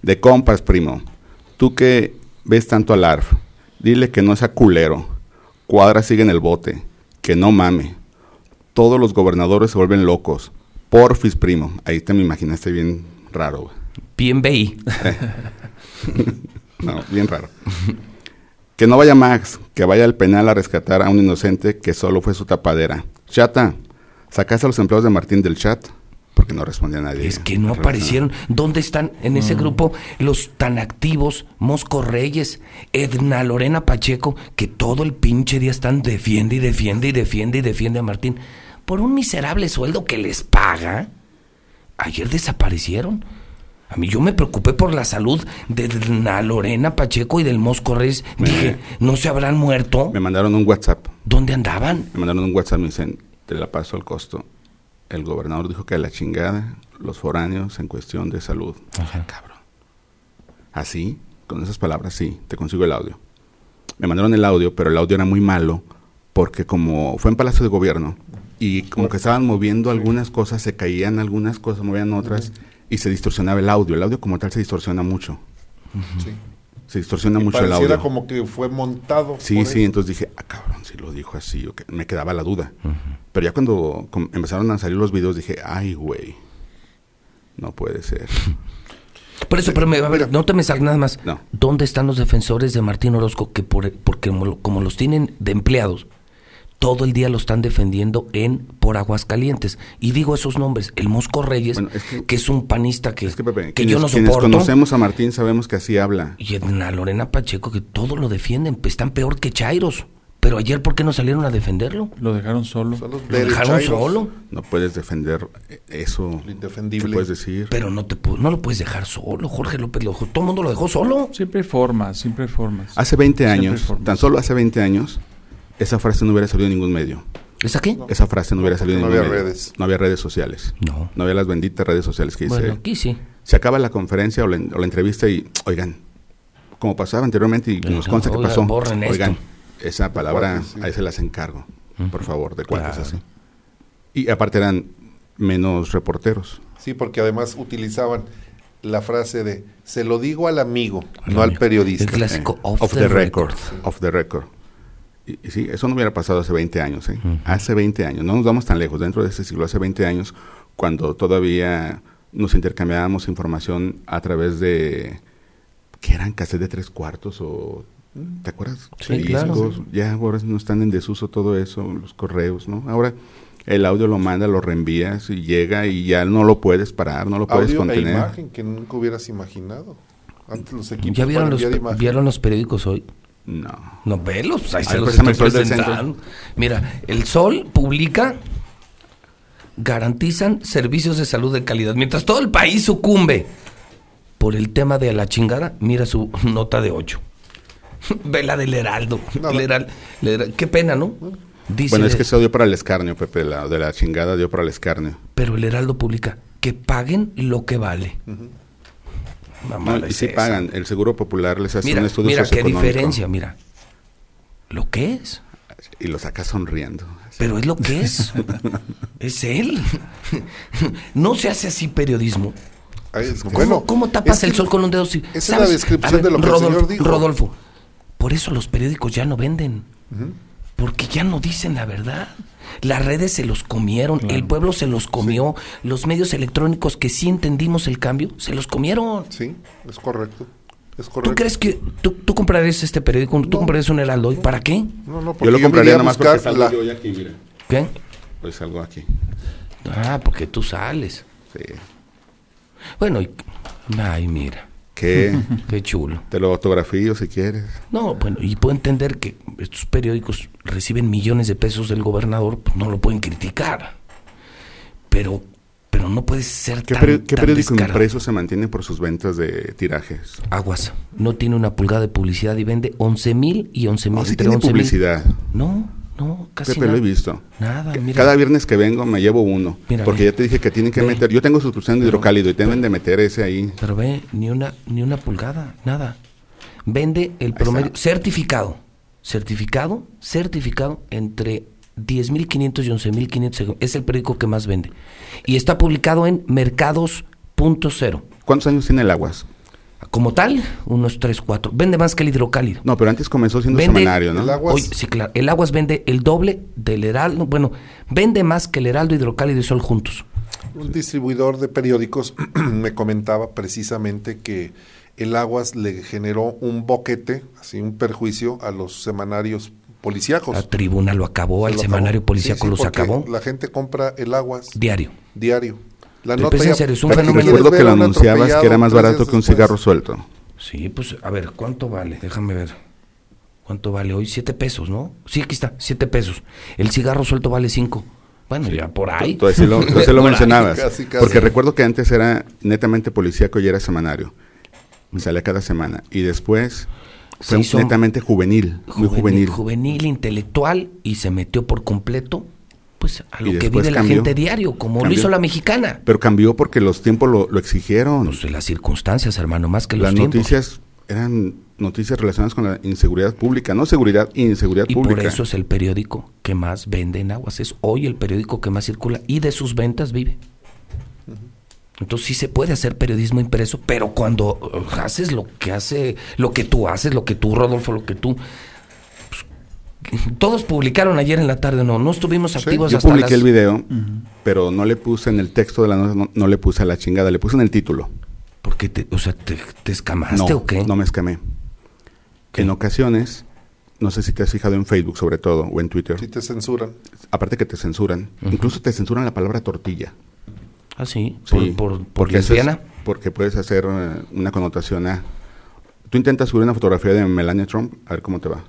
de compas, primo. Tú que ves tanto al ARF, dile que no sea culero. Cuadra sigue en el bote. Que no mame. todos los gobernadores se vuelven locos. Porfis, primo. Ahí te me imaginaste bien raro. Bien BI. No, bien raro. Que no vaya Max, que vaya al penal a rescatar a un inocente que solo fue su tapadera. Chata, ¿sacaste a los empleados de Martín del chat? Porque no respondía nadie. Es que no aparecieron. ¿Dónde están en ese grupo los tan activos? Mosco Reyes, Edna Lorena Pacheco, que todo el pinche día están defiende y defiende y defiende y defiende a Martín. Por un miserable sueldo que les paga. Ayer desaparecieron. A mí yo me preocupé por la salud de Edna Lorena Pacheco y del Mosco Reyes. Dije, ¿no se habrán muerto? Me mandaron un WhatsApp. ¿Dónde andaban? Me mandaron un WhatsApp, me dicen, te la paso al costo. El gobernador dijo que a la chingada los foráneos en cuestión de salud. Ajá. Cabrón. Así, con esas palabras, sí, te consigo el audio. Me mandaron el audio, pero el audio era muy malo porque como fue en Palacio de Gobierno y como que estaban moviendo algunas cosas, se caían algunas cosas, movían otras y se distorsionaba el audio. El audio como tal se distorsiona mucho. Sí. Se distorsiona Y mucho el pareciera audio. como que fue montado. Sí, sí, eso. entonces dije, ah, cabrón, si lo dijo así, ok, me quedaba la duda. Pero ya cuando empezaron a salir los videos dije, ay, güey, no puede ser. Por eso, pero me- a ver, no te me salgas nada más. No. ¿Dónde están los defensores de Martín Orozco que por, porque como los tienen de empleados, todo el día lo están defendiendo en por Aguascalientes? Y digo esos nombres, el Mosco Reyes, Bueno, es que, que- es un panista que, es que, Pepe, que quienes, yo no quienes soporto. conocemos a Martín sabemos que así habla. Y Edna Lorena Pacheco, que todo lo defienden, pues, están peor que Chairos. Pero ayer, ¿por qué no salieron a defenderlo? Lo dejaron solo. Lo dejaron solo. No puedes defender eso. Lo indefendible. ¿Qué puedes decir? Pero no te no lo puedes dejar solo, Jorge López. Lo, todo el mundo lo dejó solo. Siempre hay formas, siempre hay formas. Hace 20 Siempre hay años, tan solo hace 20 años, esa frase no hubiera salido en ningún medio. ¿Es aquí? Esa frase no hubiera salido en no ningún había medio. redes. No había redes sociales. No. No había las benditas redes sociales que dice. Bueno, aquí sí. se acaba la conferencia o la, o la entrevista y, oigan, como pasaba anteriormente y nos Oigan, consta que oigan, pasó, borren esto. oigan, esa palabra, sí. ahí se las encargo, por favor, de cuates Claro. así. Y aparte eran menos reporteros. Sí, porque además utilizaban la frase de se lo digo al amigo, Al no al periodista. El clásico off, off the, the record. record. Off the record. Y, y sí, eso no hubiera pasado hace 20 años, ¿eh? Hace 20 años, no nos vamos tan lejos, dentro de ese siglo, hace 20 años, cuando todavía nos intercambiábamos información a través de, ¿qué eran? ¿Cassette de tres cuartos o... ¿Te acuerdas? Sí, claro. Ya ahora no están en desuso todo eso, los correos, ¿no? Ahora el audio lo manda, lo reenvías y llega y ya no lo puedes parar, no lo puedes Audio e contener. imagen que nunca hubieras imaginado. Antes los equipos ¿Ya vieron los, vieron los periódicos hoy? No. No, velos, pues ahí se los préstame estoy el Sol del Centro. presentando. Mira, el Sol publica garantizan servicios de salud de calidad. Mientras todo el país sucumbe por el tema de la chingada, mira su nota de 8. Ve la del Heraldo. Nada. El Heral- el Heral- qué pena, ¿no? Dice, Bueno, es que eso dio para el escarnio, Pepe, la, de la chingada dio para el escarnio. pero el Heraldo publica que paguen lo que vale. No, y sí pagan, el Seguro Popular les hace Mira, un estudio mira qué diferencia, mira. Lo que es. Y lo saca sonriendo. Pero es lo que es. es él. no se hace así periodismo. Es- ¿Cómo, bueno, cómo tapas el sol con un dedo? si- esa es la descripción ver, de lo que el Rodolfo, señor dijo. Rodolfo, por eso los periódicos ya no venden. Porque ya no dicen la verdad. Las redes se los comieron, el pueblo se los comió, los medios electrónicos que sí entendimos el cambio, se los comieron. Sí, es correcto. Es correcto. ¿Tú crees que tú, tú comprarías este periódico? ¿Tú No. comprarías un Heraldo hoy? ¿Para qué? No, no, porque Yo lo compraría nomás porque salgo la- yo hoy aquí, mira. ¿Qué? Hoy salgo aquí. Ah, porque tú sales. Sí. Bueno, y- ay, mira, ¿Qué? qué chulo. Te lo autografío si quieres. No, bueno, y puedo entender que estos periódicos reciben millones de pesos del gobernador, pues no lo pueden criticar. Pero, pero no puede ser ¿Qué, tan, peri- qué tan periódico descarado. impreso se mantiene por sus ventas de tirajes? Aguas, no tiene una pulgada de publicidad y vende 11 mil y 11 mil. No, sí tiene publicidad. No, no, casi Pepe, lo nada. he visto. Nada, mira. Cada viernes que vengo me llevo uno. Mira, porque ve. ya te dije que tienen que Ve. meter. Yo tengo suscripción de hidrocálido y deben de meter ese ahí. Pero ve, ni una, ni una pulgada, nada. Vende el promedio, certificado, certificado, certificado entre 10.500 y 11.500. Es el periódico que más vende. Y está publicado en mercados.0. ¿Cuántos años tiene el Aguas? Como tal, unos 3, 4. Vende más que el hidrocálido. No, pero antes comenzó siendo Vende semanario, ¿no? el agua- Oye, sí, claro. El Aguas vende el doble del Heraldo. Bueno, vende más que el Heraldo, Hidrocálido y Sol juntos. Un distribuidor de periódicos me comentaba precisamente que el Aguas le generó un boquete, así un perjuicio a los semanarios policíacos. La tribuna lo acabó, lo semanario acabó. policíaco Sí, sí, los acabó. La gente compra el Aguas Diario. diario. La nota en ya- serio, es un ¿para qué fenómeno. Recuerdo que lo anunciabas que era más barato que un después? cigarro suelto. Sí, pues a ver, ¿cuánto vale? Déjame ver. ¿Cuánto vale hoy? Siete pesos, ¿no? Sí, aquí está, siete pesos. El cigarro suelto vale cinco. Bueno, ya por ahí. Sí lo, entonces sí lo mencionabas. casi, casi. Porque recuerdo que antes era netamente policíaco y era semanario. Me salía cada semana. Y después fue hizo netamente juvenil, muy juvenil. juvenil, intelectual y se metió por completo pues a Y lo que vive la gente diario, como lo Cambió. hizo la mexicana. Pero cambió porque los tiempos lo, lo exigieron. Pues las circunstancias, hermano, más que los Las tiempos. noticias eran noticias relacionadas con la inseguridad pública, no seguridad, inseguridad y pública. por eso es el periódico que más vende en aguas. Es hoy el periódico que más circula y de sus ventas vive. Entonces sí se puede hacer periodismo impreso, pero cuando uh, haces lo que hace, lo que tú haces, lo que tú, Rodolfo, lo que tú. pues, todos publicaron ayer en la tarde, no, no estuvimos activos Yo hasta publiqué las- el video, pero no le puse en el texto de la nota, no, no le puse a la chingada, le puse en el título. Porque te, o sea, te, te escamaste No, o qué? no me escamé. ¿Qué? En ocasiones, no sé si te has fijado en Facebook sobre todo, o en Twitter, Si te censuran. aparte que te censuran, incluso te censuran la palabra tortilla. Ah, sí, Sí, por, por, por porque lesbiana. porque puedes hacer eh, una connotación a... Tú intentas subir una fotografía de Melania Trump, a ver cómo te va.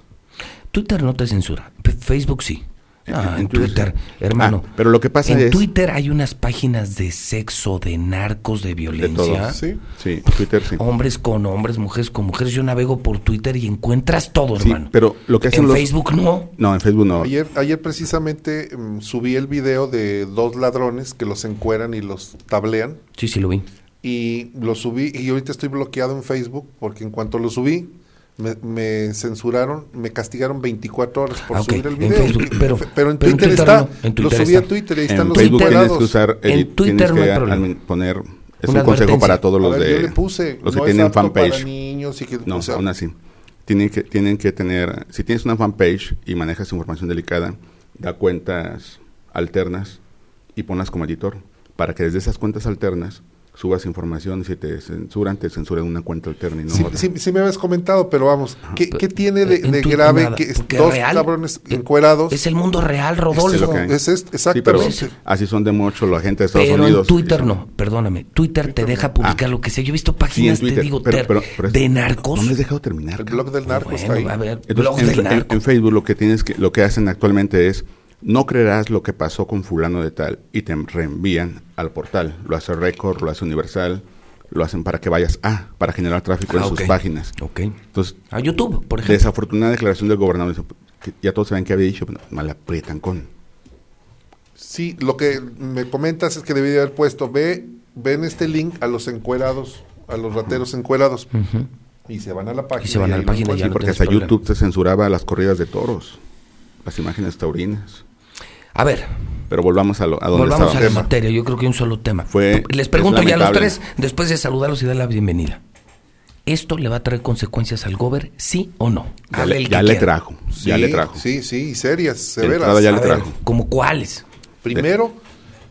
Twitter no te censura, Facebook sí. Ah, en Twitter, hermano. Ah, pero lo que pasa en es- Twitter hay unas páginas de sexo, de narcos, de De violencia. todo. Sí. Sí, Twitter sí. Hombres con hombres, mujeres con mujeres. Yo navego por Twitter y encuentras todo, Sí, hermano. pero lo que hacen en los- Facebook no. No, en Facebook no. Ayer, ayer precisamente mm, subí el video de dos ladrones que los encueran y los tablean. Sí, sí lo vi. Y lo subí y ahorita estoy bloqueado en Facebook porque en cuanto lo subí me, me censuraron, me castigaron 24 horas por Ah, subir el video. Facebook, pero- pero en pero en Twitter Twitter está. no, en lo Twitter subí a. Twitter y ahí están en los Facebook tienes encuerados. que usar, En Twitter tienes no hay que problema. poner, es Una un consejo para todos los ver, de yo le puse, los no que tienen para fanpage. niños y que, No, o sea, aún así. Tienen que, tienen que tener, si tienes una fanpage y manejas información delicada, da cuentas alternas y ponlas como editor, para que desde esas cuentas alternas subas información y si te censuran, te censuran una cuenta alterna y no Sí, otra. sí, sí me habías comentado, pero vamos, ¿qué, qué tiene de, En grave nada, que dos real, cabrones encuerados? Es el mundo real, Es Rodolfo. lo que hay. Es, es- Sí, pero exactamente. así son de mucho la gente de Estados Pero Unidos. en Twitter no, perdóname. Twitter te deja publicar Ah. lo que sea. Yo he visto Sí, en páginas, Twitter. te digo, pero- pero- pero de narcos. No me has dejado terminar. el blog del narco está ahí. A ver, Entonces, blog en, del en- narco. en Facebook lo que tienes que, lo que hacen actualmente es no creerás lo que pasó con fulano de tal y te reenvían al portal. Lo hace Record, lo hace Universal, lo hacen para que vayas a, para generar tráfico Ah, en ok. sus páginas. Ok. Entonces, A YouTube, por ejemplo. desafortunada declaración del gobernador, que ya todos saben que había dicho, pero mal aprietan con. Sí, lo que me comentas es que debería haber puesto, ve, ven este link a los encuerados, a los rateros encuerados. Y se van a la página. Y se van a la página y ya no porque hasta problema. YouTube te censuraba las corridas de toros, las imágenes taurinas. A ver, Pero volvamos a, lo, a donde volvamos a estábamos. la materia. Yo creo que hay un solo tema. Fue- Les es pregunto ya a los tres, después de saludarlos y dar la bienvenida. ¿Esto le va a traer consecuencias al gober, sí o no? Ya, le, ya le trajo, ya Sí, le trajo. Sí, sí, serias, severas. ya le ver, trajo. ¿como cuáles? Primero,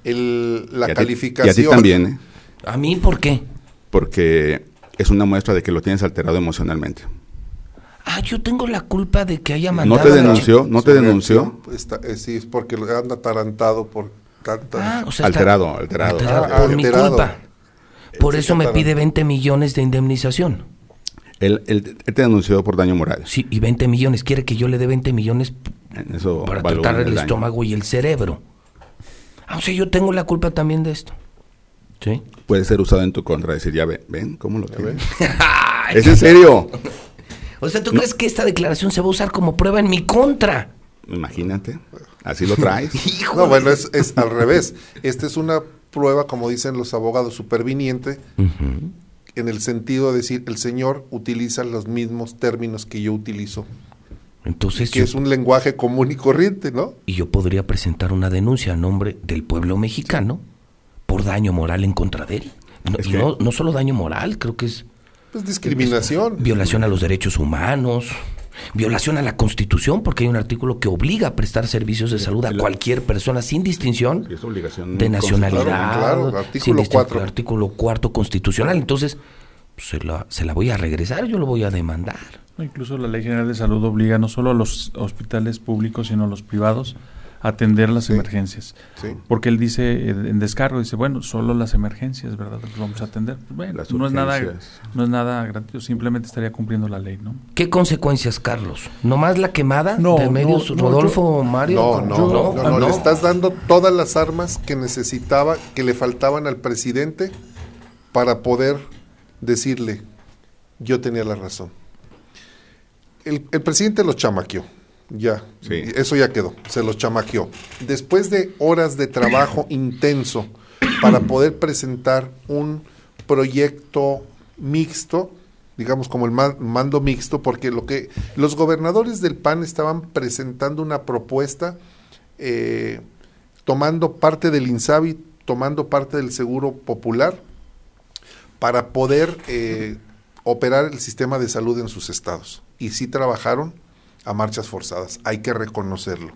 el, la Y a ti- calificación. Y a ti también, ¿eh? ¿A mí por qué? porque es una muestra de que lo tienes alterado emocionalmente. Ah, yo tengo la culpa de que haya ¿No mandado... te a la denunció? ¿No te denunció? Está, eh, sí, es porque lo anda atarantado por tanta... Ah, o sea, está- Alterado, alterado. Alterado, Ah, por mi alterado. culpa. Por Sí, eso me pide 20 millones de indemnización. Él, él- él te denunció por daño moral. Sí, y 20 millones. Quiere que yo le dé 20 millones Eso para tratar el, daño. estómago y el cerebro. Ah, o sea, yo tengo la culpa también de esto. ¿Sí? Puede ser usado en tu contra. Decir, ya ven, ven cómo lo ven. ¿Es en serio? O sea, ¿tú crees que esta declaración se va a usar como prueba en mi contra? Imagínate. Así lo traes. Hijo No, bueno, es, es al revés. Esta es una prueba, como dicen los abogados, superviniente, en el sentido de decir, el señor utiliza los mismos términos que yo utilizo, Entonces, que yo, es un lenguaje común y corriente, ¿no? y yo podría presentar una denuncia a nombre del pueblo mexicano por daño moral en contra de él. No, Es y que- no, no solo daño moral, creo que es Pues discriminación. Violación a los derechos humanos, violación a la Constitución, porque hay un artículo que obliga a prestar servicios de salud a cualquier persona sin distinción Y es obligación de nacionalidad. Claro, claro, artículo sin distin- cuatro. Artículo cuarto constitucional. Entonces, pues, se, la, se la voy a regresar, yo lo voy a demandar. No, Incluso la Ley General de Salud obliga no solo a los hospitales públicos, sino a los privados atender las Sí. emergencias. Sí. Porque él dice en descargo, dice, bueno, solo las emergencias, ¿verdad? Las vamos a atender. Bueno, Las no es, nada, no es nada gratuito, simplemente estaría cumpliendo la ley, ¿no? ¿Qué consecuencias, Carlos? ¿Nomás la quemada No, de medios no, no, Rodolfo Mario? No, no, Yo- no, no, le no. estás dando todas las armas que necesitaba, que le faltaban al presidente para poder decirle, yo tenía la razón. El, el presidente los chamaqueó, ya, Sí. eso ya quedó, se los chamaqueó. Después de horas de trabajo intenso para poder presentar un proyecto mixto, digamos como el ma- mando mixto, porque lo que los gobernadores del PAN estaban presentando una propuesta eh, tomando parte del INSABI, tomando parte del Seguro Popular, para poder eh, operar el sistema de salud en sus estados. Y sí trabajaron a marchas forzadas, hay que reconocerlo.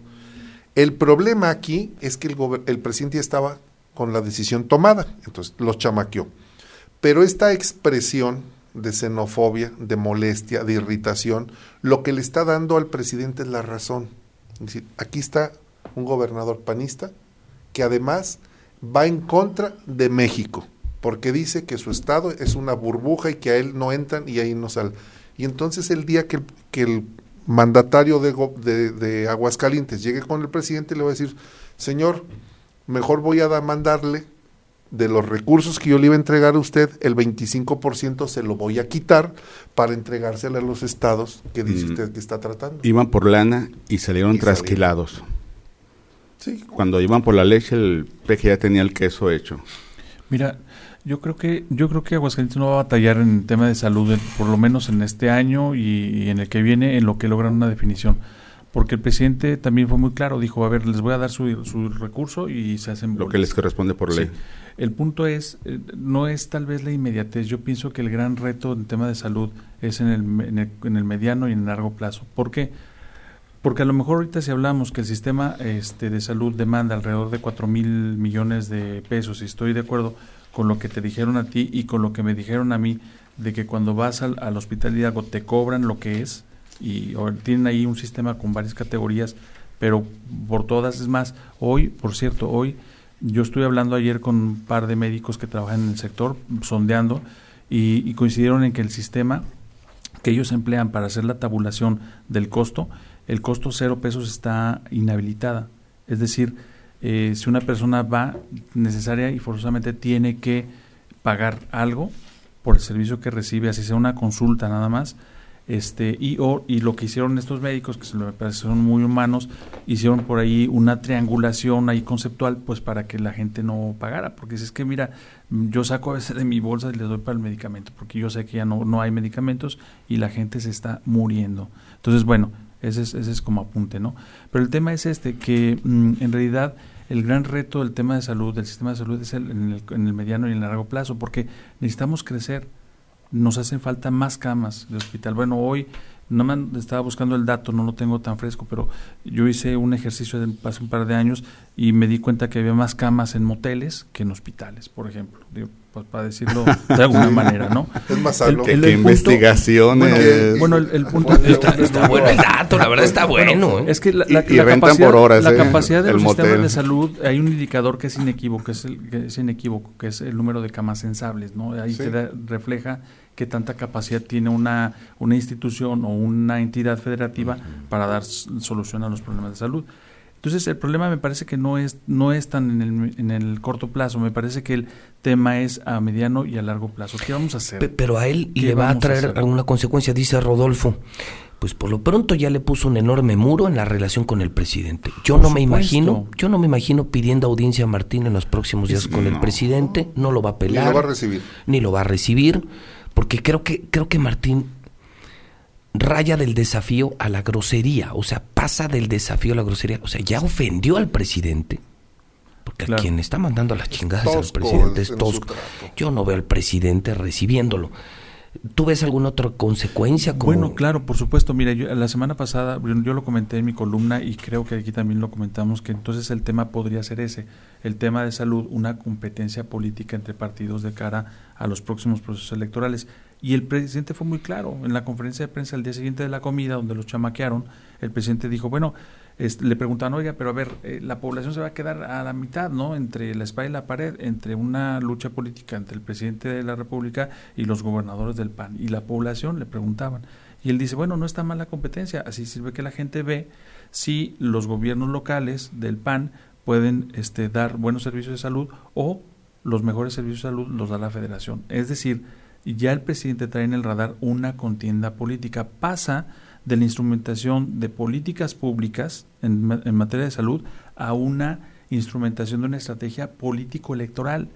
El problema aquí es que el, el presidente ya estaba con la decisión tomada, entonces los chamaqueó. Pero esta expresión de xenofobia, de molestia, de irritación, lo que le está dando al presidente es la razón. Aquí está un gobernador panista que además va en contra de México, porque dice que su estado es una burbuja y que a él no entran y ahí no salen. Y entonces el día que, que el mandatario de, de, de Aguascalientes llegue con el presidente, le va a decir, señor, mejor voy a da- mandarle de los recursos que yo le iba a entregar a usted, el 25% se lo voy a quitar para entregárselo a los estados que dice Mm. usted que está tratando. Iban por lana y salieron Y salieron. trasquilados. Sí, Cuando iban por la leche, el peje ya tenía el queso hecho. Mira, yo creo que yo creo que Aguascalientes no va a batallar en el tema de salud, por lo menos en este año y, y en el que viene, en lo que logran una definición. Porque el presidente también fue muy claro, dijo, a ver, les voy a dar su, su recurso y se hacen Lo bolas". que les corresponde por Sí. ley. El punto es, eh, no es tal vez la inmediatez. Yo pienso que el gran reto en tema de salud es en el, en el, en el mediano y en el largo plazo. ¿Por qué? Porque a lo mejor ahorita si hablamos que el sistema este, de salud demanda alrededor de 4 mil millones de pesos, y estoy de acuerdo con lo que te dijeron a ti y con lo que me dijeron a mí, de que cuando vas al, al hospital Hidalgo te cobran lo que es, y tienen ahí un sistema con varias categorías, pero por todas es más. Hoy, por cierto, hoy yo estuve hablando ayer con un par de médicos que trabajan en el sector, sondeando, y coincidieron en que el sistema que ellos emplean para hacer la tabulación del costo, el costo cero pesos está inhabilitada. Es decir, eh, si una persona va necesaria y forzosamente tiene que pagar algo por el servicio que recibe, así sea una consulta nada más, este y o y lo que hicieron estos médicos que se me parece son muy humanos hicieron por ahí una triangulación ahí conceptual pues para que la gente no pagara porque si es que mira yo saco a veces de mi bolsa y les doy para el medicamento porque yo sé que ya no no hay medicamentos y la gente se está muriendo entonces bueno ese es, ese es como apunte no pero el tema es este que mm, en realidad el gran reto del tema de salud del sistema de salud es el, en, el, en el mediano y en el largo plazo porque necesitamos crecer nos hacen falta más camas de hospital. Bueno, hoy no me estaba buscando el dato, no lo tengo tan fresco, pero yo hice un ejercicio de- hace un par de años y me di cuenta que había más camas en moteles que en hospitales, por ejemplo. Digo, pues para decirlo de alguna manera, ¿no? es más sano. Que, punto- investigaciones. Bueno, que- Bueno, el, el punto Está, está bueno el dato, la verdad está bueno. ¿eh? es que la, Y- la- y la rentan capacidad, por horas, la ¿eh? capacidad de los sistemas de salud, hay un indicador que es inequívoco, que es, el, que es inequívoco, que es el número de camas sensables, ¿no? Ahí Sí. te da- refleja qué tanta capacidad tiene una, una institución o una entidad federativa para dar solución a los problemas de salud. Entonces el problema me parece que no es no es tan en el, en el corto plazo, me parece que el tema es a mediano y a largo plazo. ¿Qué vamos a hacer? Pe- Pero a él ¿Qué le va a traer alguna consecuencia, dice Rodolfo. Pues por lo pronto ya le puso un enorme muro en la relación con el presidente. Yo Por no me imagino, yo no me imagino pidiendo audiencia a Martín en los próximos días con el presidente, no lo va a Ni pelar, lo va a recibir. ni lo va a recibir, porque creo que creo que Martín raya del desafío a la grosería, o sea, pasa del desafío a la grosería, o sea, ya ofendió al presidente. Porque Claro. a quien está mandando a las chingadas al presidente es tosco. Yo no veo al presidente recibiéndolo. ¿Tú ves alguna otra consecuencia? Como... Bueno, claro, por supuesto. Mira, yo, la semana pasada yo lo comenté en mi columna y creo que aquí también lo comentamos, que entonces el tema podría ser ese, el tema de salud, una competencia política entre partidos de cara a los próximos procesos electorales. Y el presidente fue muy claro, en la conferencia de prensa el día siguiente de la comida, donde los chamaquearon, el presidente dijo, bueno, le preguntan, oiga, pero a ver, eh, la población se va a quedar a la mitad, ¿no? Entre la espalda y la pared, entre una lucha política entre el presidente de la República y los gobernadores del PAN. Y la población le preguntaban. Y él dice, bueno, no está mal la competencia, así sirve que la gente ve si los gobiernos locales del PAN pueden este, dar buenos servicios de salud o los mejores servicios de salud los da la federación. Es decir, ya el presidente trae en el radar una contienda política. Pasa de la instrumentación de políticas públicas en, en materia de salud a una instrumentación de una estrategia político-electoral.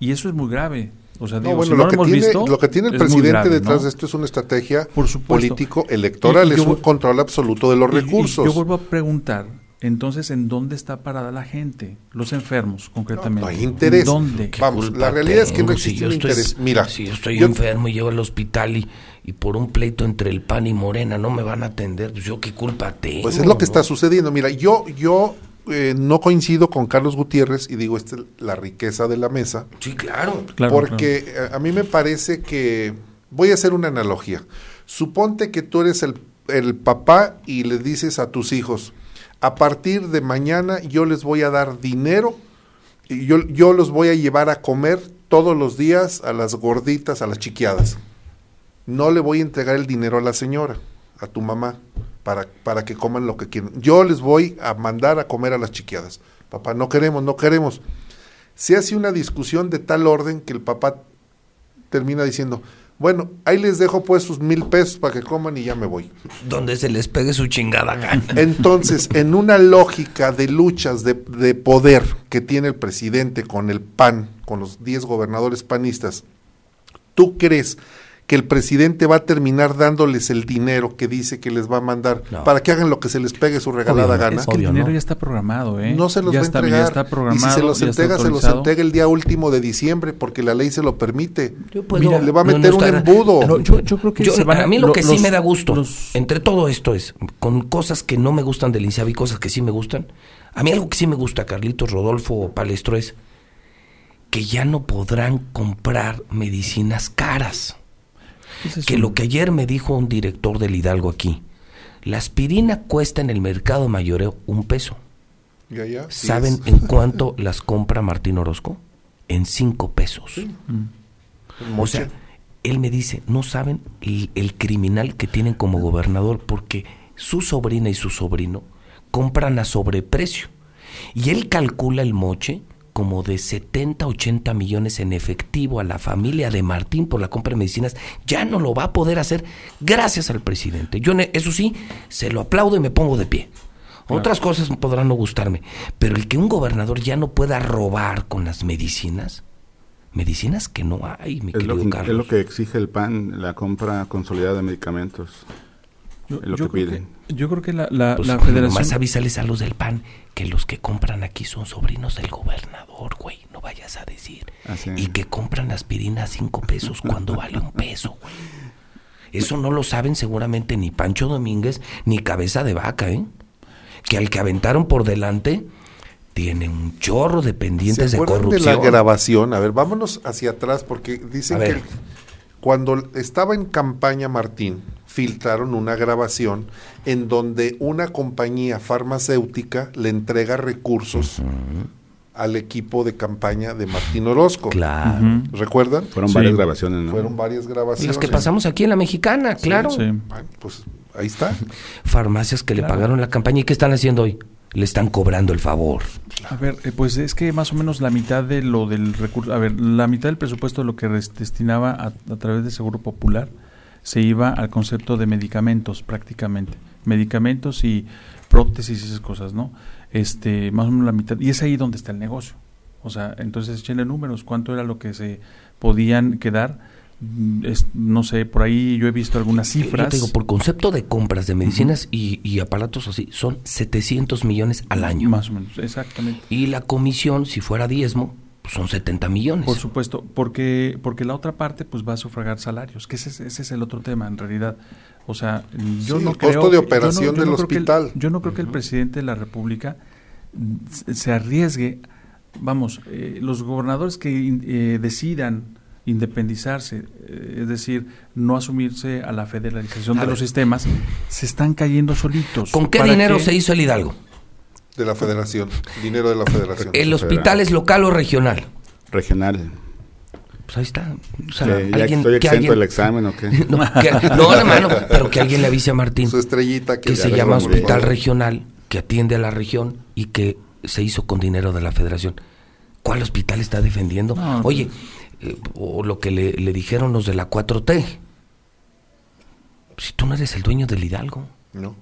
Y eso es muy grave. O sea, digo, no, bueno, si lo, no que hemos tiene, visto, lo que tiene el presidente grave, detrás ¿no? de esto es una estrategia político-electoral, es un control absoluto de los Y- y recursos. yo vuelvo a preguntar, entonces, ¿en dónde está parada la gente? Los enfermos, concretamente. No hay interés. ¿En dónde? ¿Qué Vamos, la realidad es que no si existe yo un estoy- interés. Mira, si yo estoy yo- enfermo y llego al hospital y, y por un pleito entre el PAN y Morena no me van a atender, pues yo qué culpa tengo. Pues es lo que está sucediendo. Mira, yo, yo eh, no coincido con Carlos Gutiérrez y digo, esta es la riqueza de la mesa, Sí, claro. Claro, porque eh, a mí me parece que, voy a hacer una analogía. Suponte que tú eres el, el papá y le dices a tus hijos, a partir de mañana yo les voy a dar dinero y yo, yo los voy a llevar a comer todos los días a las gorditas, a las chiquiadas. No le voy a entregar el dinero a la señora, a tu mamá, para, para que coman lo que quieran. Yo les voy a mandar a comer a las chiquiadas. Papá, no queremos, no queremos. Se hace una discusión de tal orden que el papá termina diciendo, bueno, ahí les dejo pues sus mil pesos para que coman y ya me voy. Donde se les pegue su chingada gana. Entonces, en una lógica de luchas de, de poder que tiene el presidente con el PAN, con los 10 gobernadores panistas, ¿tú crees que el presidente va a terminar dándoles el dinero que dice que les va a mandar No. para que hagan lo que se les pegue su regalada Obvio, gana? Es que Obvio, el dinero ¿no? ya está programado, ¿eh? No se los ya va a entregar. Ya está y programado. si se los entrega, se los entrega el día último de diciembre porque la ley se lo permite. Yo puedo- Mira, le va a no, no meter un embudo. Yo, yo creo que Yo- se van a mí lo, lo- que sí los- me da gusto, los- entre todo esto es, con cosas que no me gustan del INSABI y cosas que sí me gustan, a mí algo que sí me gusta, Carlitos, Rodolfo o Palestro, es que ya no podrán comprar medicinas caras. Es Que un- lo que ayer me dijo un director del Hidalgo aquí, la aspirina cuesta en el mercado mayoreo un peso. Ya, ya, ¿Saben en cuánto las compra Martín Orozco? En cinco pesos. Mm. O sea, él me dice, no saben el, el criminal que tienen como gobernador porque su sobrina y su sobrino compran a sobreprecio. Y él calcula el moche como de 70, 80 millones en efectivo a la familia de Martín por la compra de medicinas. Ya no lo va a poder hacer gracias al presidente. Yo, eso sí, se lo aplaudo y me pongo de pie. Otras cosas podrán no gustarme, pero el que un gobernador ya no pueda robar con las medicinas, medicinas que no hay, mi Es querido lo, que, es Carlos. lo que exige el PAN, la compra consolidada de medicamentos. Yo, es lo yo que creo piden. que- yo creo que la, la, Pues, la federación... Nomás avísales a los del PAN que los que compran aquí son sobrinos del gobernador, güey. No vayas a decir. Así. Y que compran aspirina a cinco pesos cuando vale un peso, güey. Eso no lo saben seguramente ni Pancho Domínguez ni Cabeza de Vaca, ¿eh? Que al que aventaron por delante tiene un chorro de pendientes ¿Se de corrupción. de la grabación? A ver, vámonos hacia atrás porque dicen que cuando estaba en campaña Martín, filtraron una grabación en donde una compañía farmacéutica le entrega recursos al equipo de campaña de Martín Orozco. Claro. ¿Recuerdan? Fueron Sí. varias grabaciones, ¿no? Fueron varias grabaciones. Las que pasamos aquí en la mexicana, claro. Sí. Bueno, pues ahí está. Farmacias que le pagaron la campaña. ¿Y qué están haciendo hoy? Le están cobrando el favor. A ver, eh, pues es que más o menos la mitad de lo del recurso, a ver, la mitad del presupuesto de lo que destinaba a, a través de Seguro Popular se iba al concepto de medicamentos prácticamente, medicamentos y prótesis y esas cosas, ¿no? Este, más o menos la mitad, y es ahí donde está el negocio. O sea, entonces échenle números, cuánto era lo que se podían quedar, Mm, es- no sé, por ahí yo he visto algunas Yo cifras. te digo, por concepto de compras de medicinas y, y aparatos así, son 700 millones al año. Más o menos, exactamente. Y la comisión, si fuera diezmo, pues son 70 millones. Por supuesto, porque, porque la otra parte pues va a sufragar salarios, que ese, es- ese es el otro tema en realidad. O sea, yo Sí, no el costo creo de que- yo operación no- yo del no el- hospital. yo no creo que el presidente de la República mm, se- arriesgue, vamos, eh, los gobernadores que in- eh, decidan independizarse, eh, es decir, no asumirse a la federalización A de ver. los sistemas, se están cayendo solitos. ¿Con qué ¿Para dinero qué? se hizo el Hidalgo? De la federación, dinero de la federación. ¿El hospital es local o regional? Regional. Pues ahí está. O sea, alguien- estoy que exento alguien- del examen o qué. No, que- no, hermano, pero que alguien le avise a Martín Su estrellita que, que se llama Hospital bien. Regional, que atiende a la región y que se hizo con dinero de la federación. ¿Cuál hospital está defendiendo? No, Oye, eh, o lo que le, le dijeron los de la 4T. Si tú no eres el dueño del Hidalgo, No.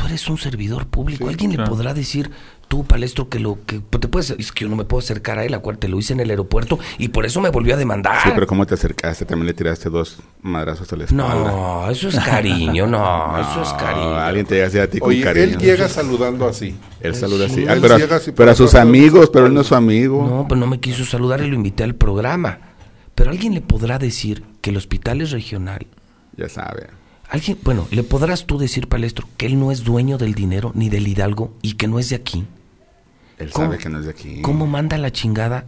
Tú eres un servidor público. Sí, Alguien le claro. podrá decir, tú, Palestro, que lo que pues, te puedes, es que yo no me puedo acercar a él, acuérdate, lo hice en el aeropuerto y por eso me volvió a demandar. Sí, pero ¿cómo te acercaste? También le tiraste dos madrazos a la espalda. No, eso es cariño, no, eso es No, cariño. Alguien te llega así a ti con Oye, cariño. él llega saludando así. Él saluda Sí. así. Ah, Él pero, llega así pero a sus amigos, pero él no es su amigo. No, pues no me quiso saludar y lo invité al programa. Pero alguien le podrá decir que el hospital es regional. Ya sabe. Alguien, bueno, le podrás tú decir, Palestro, que él no es dueño del dinero ni del Hidalgo y que no es de aquí. Él ¿Cómo? sabe que no es de aquí. ¿Cómo manda la chingada?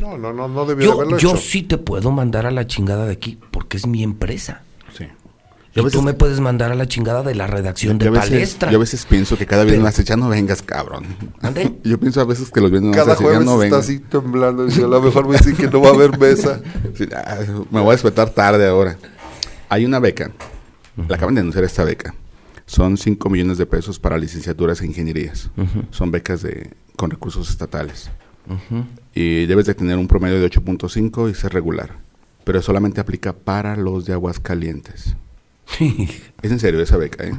No, no, no, no debió de Yo, haberlo yo hecho. sí te puedo mandar a la chingada de aquí porque es mi empresa. Sí. Y Yo a veces- tú me puedes mandar a la chingada de la redacción de veces, Palestra. yo a veces pienso que cada más ya no vengas, cabrón. ¿Mande? Yo pienso a veces que los viernes Cada más ya jueves no está vengas. así temblando. Y a lo mejor me dicen que no va a haber mesa. Sí, ah, me voy a despertar tarde ahora. Hay una beca. La acaban de anunciar esta beca. Son 5 millones de pesos para licenciaturas e ingenierías. Son becas de con recursos estatales. Y debes de tener un promedio de 8.5 y ser regular. Pero solamente aplica para los de aguas calientes. Es en serio esa beca, ¿eh?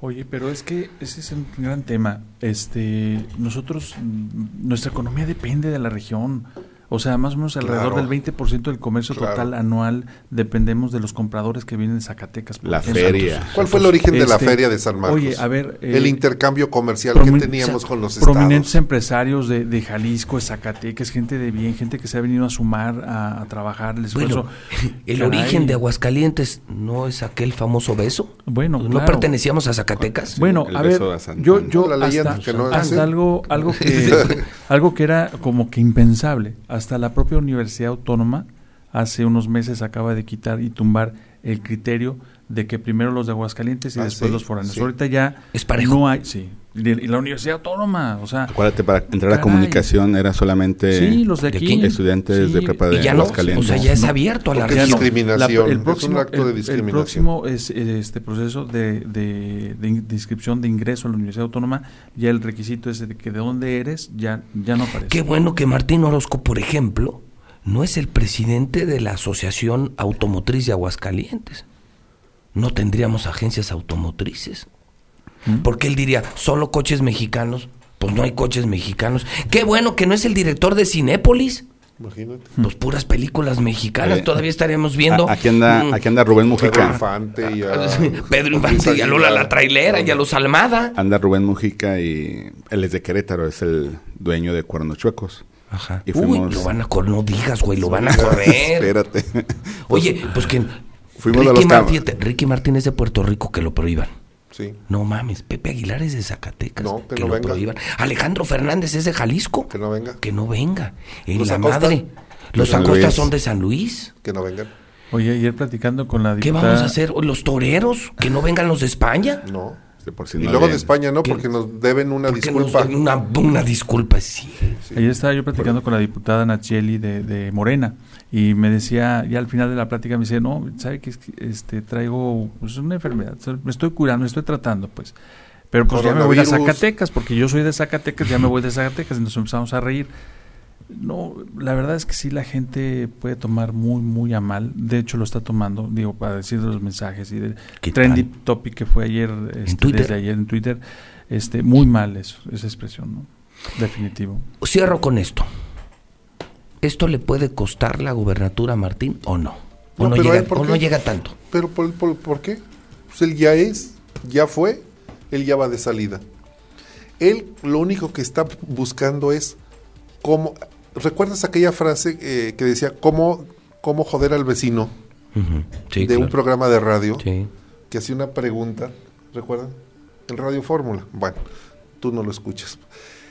Oye, pero es que ese es un gran tema. Este, nosotros, nuestra economía depende de la región. O sea, más o menos alrededor Claro. del 20% del comercio Claro. total anual dependemos de los compradores que vienen de Zacatecas. por La ejemplo. feria. ¿Cuál fue el origen de la Este, feria de San Marcos? Oye, a ver, eh, el intercambio comercial que teníamos o sea, con los prominentes estados. empresarios de, de Jalisco, de Zacatecas, gente de bien, gente que se ha venido a sumar a, a trabajar el esfuerzo. Bueno, el Caray. origen de Aguascalientes no es aquel famoso beso. Bueno, ¿No claro. pertenecíamos a Zacatecas? Bueno, el a ver, a yo, yo La leyenda hasta, que no es hasta así. algo, algo que, algo que era como que impensable. Hasta la propia Universidad Autónoma hace unos meses acaba de quitar y tumbar el criterio de que primero los de Aguascalientes y Ah, después sí, los foráneos. sí. Ahorita ya Es parejo. no hay, sí. Y la Universidad Autónoma, o sea, Acuérdate, para entrar a comunicación era solamente sí, los de ¿de aquí. estudiantes de prepa de y ya no, o sea, ya es No. abierto a la región. discriminación. el es un próximo, acto de el- el, discriminación. próximo es, eh, este proceso de, de, de inscripción de ingreso a la Universidad Autónoma, ya el requisito es de que de dónde eres, ya, ya no aparece. Qué bueno que Martín Orozco, por ejemplo, no es el presidente de la Asociación Automotriz de Aguascalientes. No tendríamos agencias automotrices. ¿Mm? Porque él diría, solo coches mexicanos. Pues no hay coches mexicanos. Qué bueno que no es el director de Cinépolis. Imagínate. Pues puras películas mexicanas. Eh, Todavía estaríamos viendo. A- Aquí anda, mm, aquí anda Rubén Pedro Mujica. Infante y a... Pedro Infante y a Lola la trailera y a los Almada. Anda Rubén Mujica y él es de Querétaro, es el dueño de Cuernos Chuecos. Ajá. Y Uy, fuimos- lo van a correr, no digas, güey, lo van a correr. Espérate. Oye, pues que Fuimos a Ricky, los Mar- cam- fíjate, Ricky Martín es de Puerto Rico que lo prohíban. Sí, No mames, Pepe Aguilar es de Zacatecas. No, que que no lo venga. prohíban. Alejandro Fernández es de Jalisco. que no venga. Que no venga. En Los la Acosta. madre. Los Acosta son de San Luis. Que no vengan. Oye, ayer platicando con la ¿Qué diputada... vamos a hacer? ¿Los toreros? ¿Que no vengan los de España? No. Por sí Y no luego de. España no, porque nos deben una nos- disculpa. una, una disculpa, sí. Ayer estaba yo platicando con la diputada Nacheli de, de Morena y me decía, ya al final de la plática me dice, no, ¿sabe que este, traigo pues, una enfermedad? o sea, Me estoy curando, me estoy tratando, pues. Pero pues ya me voy a. Zacatecas, porque yo soy de Zacatecas, ya me voy de Zacatecas y nos empezamos a reír. No, la verdad es que sí la gente puede tomar muy, muy a mal. De hecho, lo está tomando, digo, para decir de los mensajes y del ¿Qué trendy tal? topic que fue ayer, este, desde ayer en Twitter, este, muy mal eso, esa expresión, ¿no? Definitivo. Cierro con esto. ¿Esto le puede costar la gubernatura a Martín o no? ¿O No, llega, él, ¿por o no llega tanto? Pero ¿por, por, por qué? Pues él ya es, ya fue, él ya va de salida. Él lo único que está buscando es cómo ¿recuerdas aquella frase eh, que decía cómo, cómo joder al vecino. Sí, de un programa de radio Sí. que hacía una pregunta, ¿recuerdan? En Radio Fórmula. Bueno, tú no lo escuchas.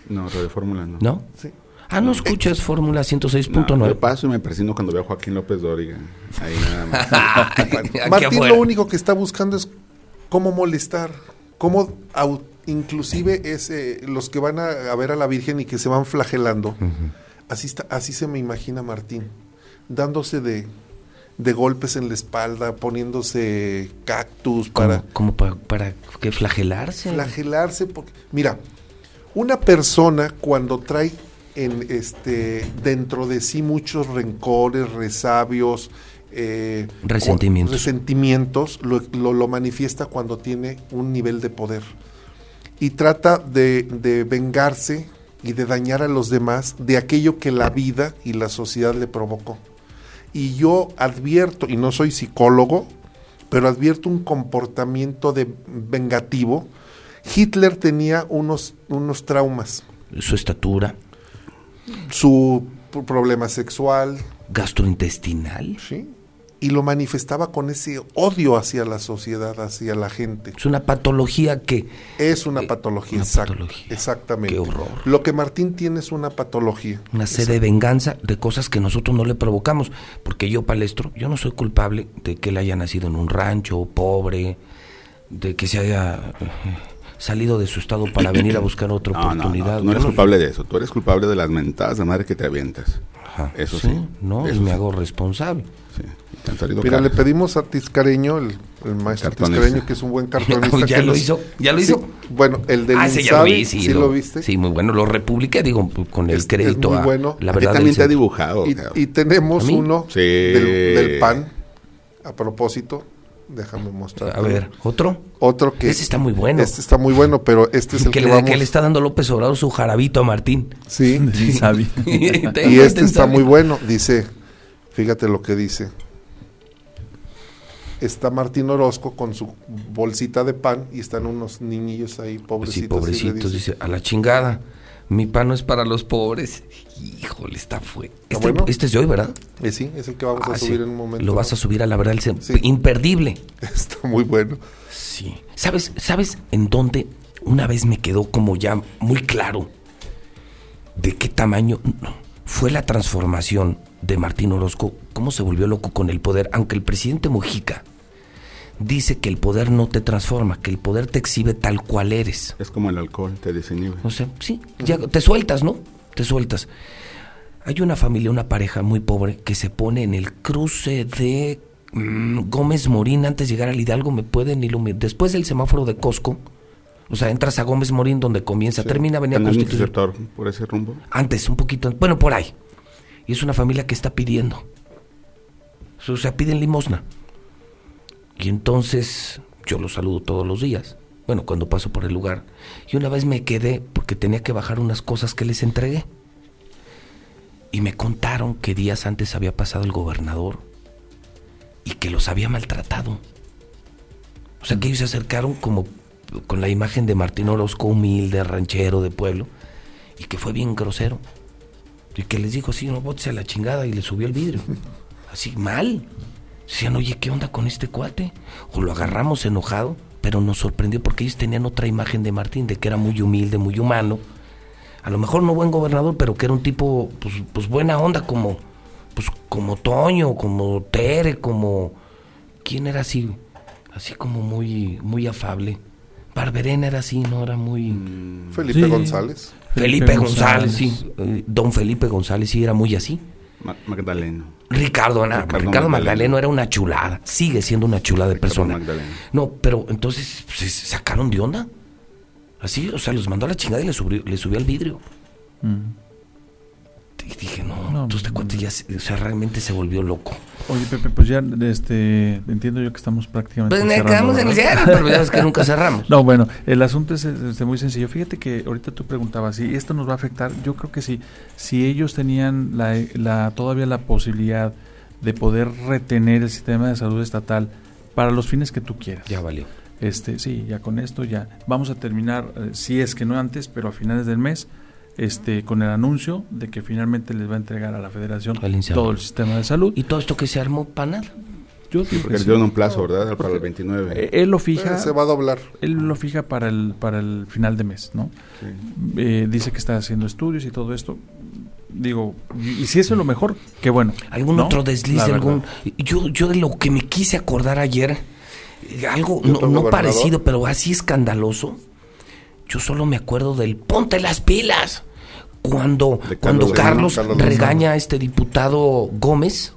No, Radio Fórmula no. ¿No? Sí. Ah, ¿no escuchas Fórmula No, 106.9? yo paso y me presino cuando veo a Joaquín López Dóriga. Ahí nada más. Aquí Martín lo único que está buscando es cómo molestar, cómo inclusive es eh, los que van a, a ver a la Virgen y que se van flagelando. Así está, así se me imagina Martín, dándose de, de golpes en la espalda, poniéndose cactus para como pa- para que flagelarse. flagelarse porque mira, una persona cuando trae en este dentro de sí muchos rencores, resabios, eh, Resentimientos. resentimientos, lo, lo- lo manifiesta cuando tiene un nivel de poder y trata de, de vengarse y de dañar a los demás de aquello que la vida y la sociedad le provocó. Y yo advierto, y no soy psicólogo, pero advierto un comportamiento de vengativo. Hitler tenía unos, unos traumas, Su estatura, su problema sexual, gastrointestinal. ¿sí? Y lo manifestaba con ese odio hacia la sociedad, hacia la gente. Es una patología que Es una Eh, patología, una exact- patología. exactamente. Qué horror. Lo que Martín tiene es una patología. una sed de venganza de cosas que nosotros no le provocamos. Porque yo, palestro, yo no soy culpable de que él haya nacido en un rancho, pobre, de que se haya eh, salido de su estado para venir a buscar otra No, no, oportunidad. no, tú no eres culpable de eso. Tú eres culpable de las mentadas de madre que te avientas. Ajá, Eso sí. No, Eso y me sí. hago responsable. Sí. Te han salido Mira, le pedimos a Tiscareño, el, el maestro Cartonista. Tiscareño, que es un buen cartonista. ya que lo nos- hizo, ya lo Sí, hizo. bueno, el del ah, ese ya lo Insabi, vi, sí, ¿sí lo, viste? Sí, muy bueno. Lo republiqué, digo, con el Es- es crédito muy a bueno. la A ti verdad. también te ha dibujado. Y, y tenemos uno Sí. del, del PAN, a propósito, déjame mostrar. A ver, otro. Otro que... Ese está muy bueno. Este está muy bueno, pero este es el que, que, le, vamos... que le está dando López Obrador su jarabito a Martín. Sí, Sí, y este está muy bueno, dice, fíjate lo que dice. Está Martín Orozco con su bolsita de pan y están unos niñillos ahí, pobrecitos. Sí, pobrecitos, dice, a la chingada. Mi pan no es para los pobres. Híjole, está fue. Este, bueno? este es de hoy, ¿verdad? Eh, sí, es el que vamos Ah, a sí. subir en un momento. Lo vas a subir a la verdad, el Sí. imperdible. Está muy bueno. Sí. ¿Sabes, ¿Sabes en dónde una vez me quedó como ya muy claro de qué tamaño fue la transformación de Martín Orozco? ¿Cómo se volvió loco con el poder? Aunque el presidente Mujica dice que el poder no te transforma, que el poder te exhibe tal cual eres. Es como el alcohol, te desinhibe. O sea, sí, ya te sueltas, ¿no? Te sueltas. Hay una familia, una pareja muy pobre que se pone en el cruce de mm, Gómez Morín antes de llegar al Hidalgo, me pueden iluminar. Después del semáforo de Costco, o sea, entras a Gómez Morín donde comienza, termina Avenida ¿Están en el Constitución. por ese rumbo? Antes, un poquito, bueno, por ahí. Y es una familia que está pidiendo. O sea, piden limosna. Y entonces yo los saludo todos los días. Bueno, cuando paso por el lugar. Y una vez me quedé porque tenía que bajar unas cosas que les entregué. Y me contaron que días antes había pasado el gobernador y que los había maltratado. O sea, que ellos se acercaron como con la imagen de Martín Orozco, humilde, ranchero de pueblo, y que fue bien grosero. Y que les dijo así, no botes a la chingada, y le subió el vidrio. Así, mal. Decían, oye, ¿qué onda con este cuate? O lo agarramos enojado, pero nos sorprendió porque ellos tenían otra imagen de Martín, de que era muy humilde, muy humano. A lo mejor no buen gobernador, pero que era un tipo, pues, pues buena onda, como, pues, como Toño, como Tere, como... ¿Quién era así? Así como muy, muy afable. Barberena era así, ¿no? Era muy... Felipe Sí. González. Felipe González, sí. Don Felipe González sí era muy así. Ma- Magdaleno. Ricardo, na- Ricardo Ricardo, Magdaleno. Magdaleno era una chulada. Sigue siendo una chulada de Ricardo persona. Magdaleno. No, pero entonces pues, se sacaron de onda. Así, o sea, los mandó a la chingada y le subió, le subió al vidrio. Mm. Y dije, no, No, tú este cuate ya, se- o sea, realmente se volvió loco. Oye, Pepe, pues ya este, entiendo yo que estamos prácticamente Pues cerrando, quedamos en el cierre, pero ya ves que nunca cerramos. No, bueno, el asunto es este, muy sencillo. Fíjate que ahorita tú preguntabas si esto nos va a afectar. Yo creo que sí. Si ellos tenían la, la, todavía la posibilidad de poder retener el sistema de salud estatal para los fines que tú quieras. Ya valió. Este, sí, ya con esto ya vamos a terminar, eh, si es que no antes, pero a finales del mes, este con el anuncio de que finalmente les va a entregar a la federación todo el sistema de salud. Y todo esto que se armó para nada. Yo Porque sí. dieron un plazo, ¿verdad? Para el 29. Eh, Él lo fija, Eh, se va a doblar. él lo fija para el para el final de mes, ¿no? Eh, dice que está haciendo estudios y todo esto. Digo, y, y si eso es lo mejor, qué bueno. ¿Algún ¿no? otro desliz? De algún yo, yo de lo que me quise acordar ayer, algo ¿De no, parecido, pero así escandaloso. Yo solo me acuerdo del ponte las pilas. Cuando, De cuando Carlos Carlos. Carlos regaña a este diputado Gómez,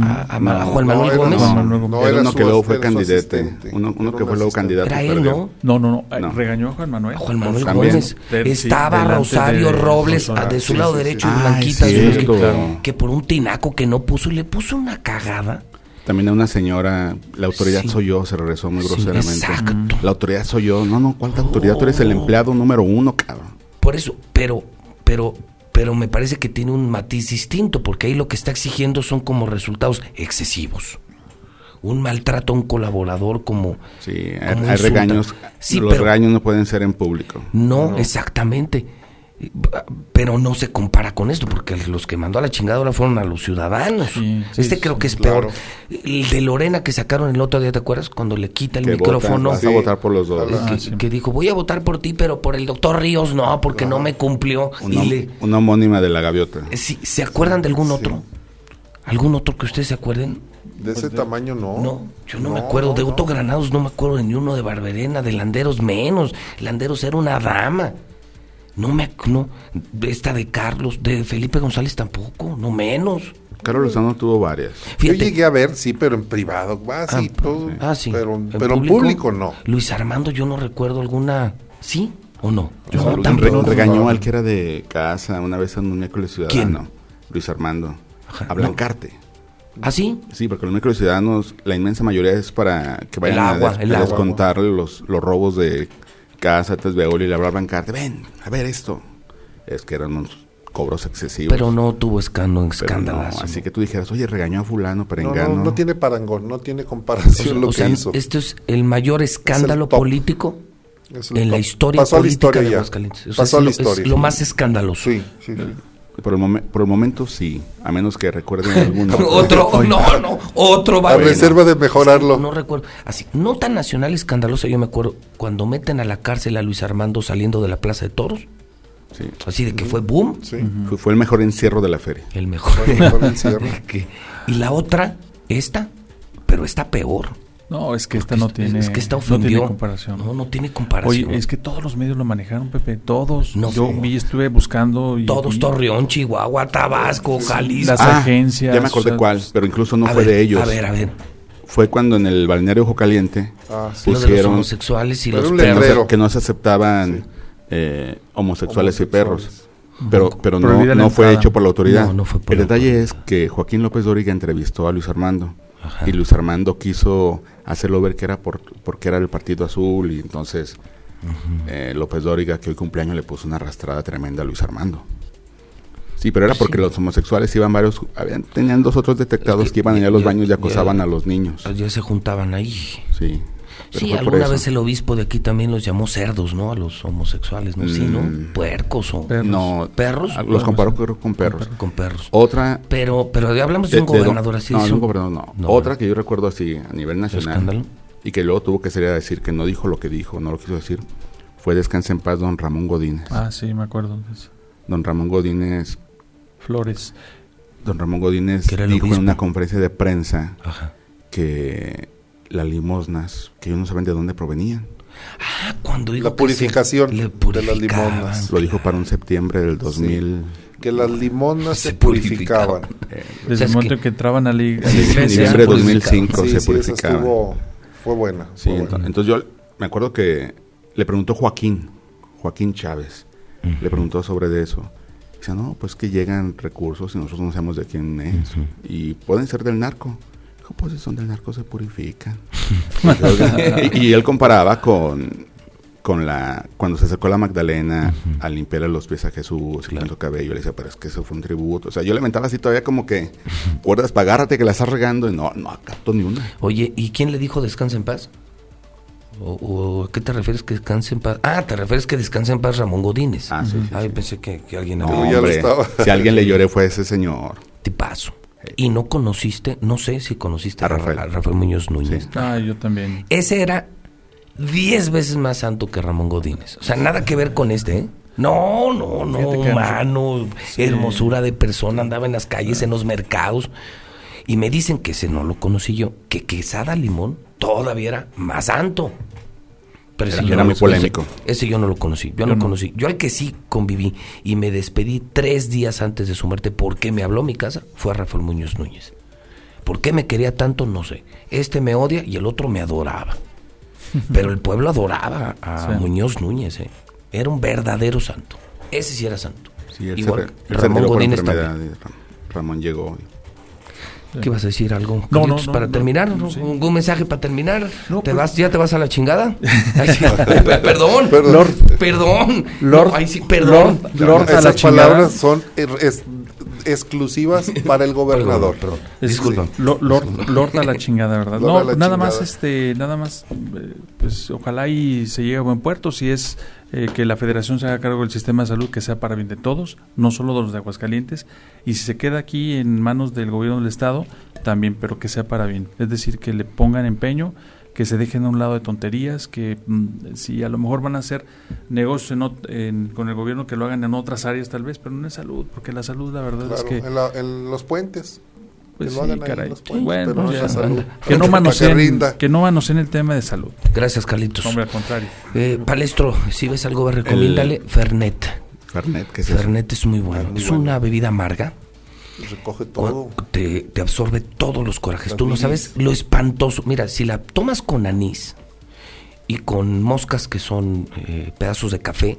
a, Juan Manuel Gómez. No, era uno su- que luego fue asistente. Uno, que fue luego candidato. Era él. ¿no? No, no, no, eh, No. regañó a Juan Manuel. A Juan Manuel También. Gómez. De- Estaba delante Rosario de Robles de su Sí, lado sí, sí. derecho y Ay, Blanquita de su cierto. izquierdo, que por un tinaco que no puso y le puso una cagada. También a una señora, la autoridad Sí. soy yo, se regresó muy Sí, groseramente. exacto. La autoridad soy yo. No, no, ¿cuánta autoridad? Tú eres el empleado número uno, cabrón. Por eso, pero, pero, pero me parece que tiene un matiz distinto, porque ahí lo que está exigiendo son como resultados excesivos. Un maltrato a un colaborador como... Sí, hay, como hay insulta. regaños. Sí, los pero- regaños no pueden ser en público. No, exactamente. Pero no se compara con esto, porque los que mandó a la chingada ahora fueron a los ciudadanos. Sí, este sí, creo que es claro. peor. El de Lorena que sacaron el otro día, ¿te acuerdas? Cuando le quita el Que micrófono. votas, vas Sí. a votar por los dos. Ah, que, sí. que dijo, voy a votar por ti, pero por el doctor Ríos no, porque no me cumplió. Una, y le, una homónima de la gaviota. Sí, ¿Se acuerdan de algún Sí. otro? ¿Algún otro que ustedes se acuerden? De ese tamaño no. No, yo no, me acuerdo. de no. Otto Granados no me acuerdo de ni uno de Barberena, de Landeros menos. Landeros era una dama. No me ac- no, de esta de Carlos, de Felipe González tampoco, no menos. Carlos Lozano tuvo varias. Yo llegué a ver, sí, pero en privado. Ah, sí, todo. Ah, sí. Pero, pero en público no. Luis Armando, yo no recuerdo alguna. ¿Sí o no? Yo no, tampoco. regañó al que era de casa una vez en un miércoles ciudadano. Luis Armando. Ajá. A Blancarte. ¿Ah, sí? Sí, porque los miércoles ciudadanos, la inmensa mayoría es para que vayan agua, a, des- el a agua. descontar los, los robos de casa, de y le hablaba a Blancarte. Ven, a ver esto. Es que eran unos cobros excesivos. Pero no tuvo escándalo, Pero no, escándalo. así que tú dijeras, oye, regañó a fulano, No, perengano. no, no tiene parangón, no tiene comparación lo o que sea, hizo. esto es el mayor escándalo top. político Es el en la top. historia Pasó a la política historia de. Aguascalientes. O sea, Pasó es la lo- historia. Es lo más escandaloso. Sí, sí, sí. Por el, momen- por el momento sí, a menos que recuerden alguno. otro, no, no, otro va A reserva de mejorarlo. No recuerdo. Así, no tan nacional escandalosa, yo me acuerdo, cuando meten a la cárcel a Luis Armando saliendo de la Plaza de Toros, Sí. así de que fue boom, Sí. Fue, fue el mejor encierro de la feria. el mejor. El mejor encierro. Y la otra, esta, pero está peor. No, es que esta no tiene, es que esta no tiene comparación. No, no tiene comparación. Oye, es que todos los medios lo manejaron, Pepe, todos. No Yo sé. vi, estuve buscando y Todos, y Torreón, Chihuahua, Tabasco, Jalisco. Las agencias, Ya me acordé o sea, cuál, pero incluso no fue ver, de ellos. A ver, a ver. Fue cuando en el balneario Ojo Caliente Ah, sí. De los pusieron homosexuales y Pero los un que no, perros. se, que no se aceptaban eh, homosexuales, y perros. Homosexuales. Pero, pero no, no fue hecho por la autoridad. No, no fue por el la detalle es que Joaquín López Dóriga entrevistó a Luis Armando. Ajá. Y Luis Armando quiso hacerlo ver que era por, porque era el Partido Azul. Y entonces eh, López Dóriga, que hoy cumpleaños, le puso una arrastrada tremenda a Luis Armando. Sí, pero era porque Sí. los homosexuales iban varios, habían, tenían dos otros detectados Es que que, iban allá a los ya- baños y acosaban ya- a los niños. Ya se juntaban ahí. Sí. Sí, alguna vez el obispo de aquí también los llamó cerdos, ¿no? A los homosexuales, ¿no? Sí, ¿no? Mm. Puercos o Perros. No, ¿Perros? ah, Los comparó creo, con perros. con perros. Otra. Pero, pero hablamos de, de- un de gobernador así. No, de de un gobernador no. No, Otra que yo recuerdo así a nivel nacional. escándalo? Y que luego tuvo que salir a decir que no dijo lo que dijo, no lo quiso decir. Fue Descanse en paz don Ramón Godínez. Ah, sí, me acuerdo. de eso. Don Ramón Godínez. Flores. Don Ramón Godínez dijo en una conferencia de prensa Ajá. que las limosnas, que ellos no saben de dónde provenían. Ah, cuando dijo La que se- purificación le de las limonas. Lo dijo para un septiembre del 2000. Que las limonas Se se purificaban. purificaban. Desde sea, el momento que- en que entraban a la, iglesia. Diciembre de purificaban. 2005 Sí, se sí, purificaban. estuvo, fue buena. Sí, fue buena. entonces yo me acuerdo que le preguntó Joaquín, Joaquín Chávez, le preguntó sobre de eso. Dice, no, pues que llegan recursos y nosotros no sabemos de quién es. Y pueden ser del narco. Dijo, pues del narco se purifican. y, y él comparaba con, con la cuando se acercó la Magdalena a limpiarle los pies a Jesús y con su cabello. Le decía, pero es que eso fue un tributo. O sea, yo le mentaba así todavía como que, cuerdas, pagárrate que la estás regando. Y no, no capto ni una. Oye, ¿y quién le dijo descansa en paz? ¿O, a qué te refieres que descanse en paz? Ah, te refieres que descanse en paz Ramón Godínez. Ah, sí, sí, Ay, sí. pensé que, que alguien No, ya lo hombre, estaba. si alguien le lloré fue ese señor. tipazo. Y no conociste, no sé si conociste A Rafael. a Rafael Muñoz Núñez. Sí. Ah, yo también. Ese era diez veces más santo que Ramón Godínez. O sea, nada que ver con este, ¿eh? No, no, no, humano, Sí. hermosura de persona, andaba en las calles, en los mercados. Y me dicen que ese no lo conocí yo, que Quesada Limón todavía era más santo. Pero Era- ese yo era no muy lo- polémico. Ese, ese yo no lo conocí, yo, Yo no no. conocí. Yo al que sí conviví y me despedí tres días antes de su muerte porque me habló a mi casa fue a Rafael Muñoz Núñez. ¿Por qué me quería tanto? No sé. Este me odia y el otro me adoraba. Pero el pueblo adoraba a Sí. Muñoz Núñez, ¿eh? Era un verdadero santo. Ese sí era santo. Sí, Igual se Ramón Godínez también. Ramón llegó. ¿Qué vas a decir? ¿Algo? No, no, Carlitos, no, para no, terminar? no, sí. ¿Un, un mensaje para terminar? No, ¿Te pues- vas, ¿Ya te vas a la chingada? Ay, sí. perdón. Perdón. Lord, perdón. Lord- No, ay, sí, perdón. Lord- Lord a la chingada. palabras son es- exclusivas para el gobernador. Perdón, Disculpa. Lo- Lord, Lord a la chingada, ¿verdad? Lord No, nada más, este, nada más, eh, pues ojalá y se llegue a buen puerto. Si es eh, que la Federación se haga cargo del sistema de salud, que sea para bien de todos, no solo de los de Aguascalientes. Y si se queda aquí en manos del gobierno del estado, también, pero que sea para bien. Es decir, que le pongan empeño, que se dejen a un lado de tonterías, que mm, si a lo mejor van a hacer negocios en ot- en- con el gobierno, que lo hagan en otras áreas tal vez, pero no en salud, porque la salud, la verdad es que... en, la- en los puentes. Pues que lo sí, hagan ahí en caray. los puentes, Bueno, pero no en ya, la salud. que no manoseen, que no manoseen el tema de salud. Gracias, Carlitos. Hombre, al contrario. Eh, Palestro, si ves algo, recomiéndale Fernet. Fernet, que es eso? Fernet es muy bueno. Muy es bueno. una bebida amarga. Recoge todo. Te, te absorbe todos los corajes. Tú no sabes lo espantoso. Mira, si la tomas con anís y con moscas que son eh, pedazos de café,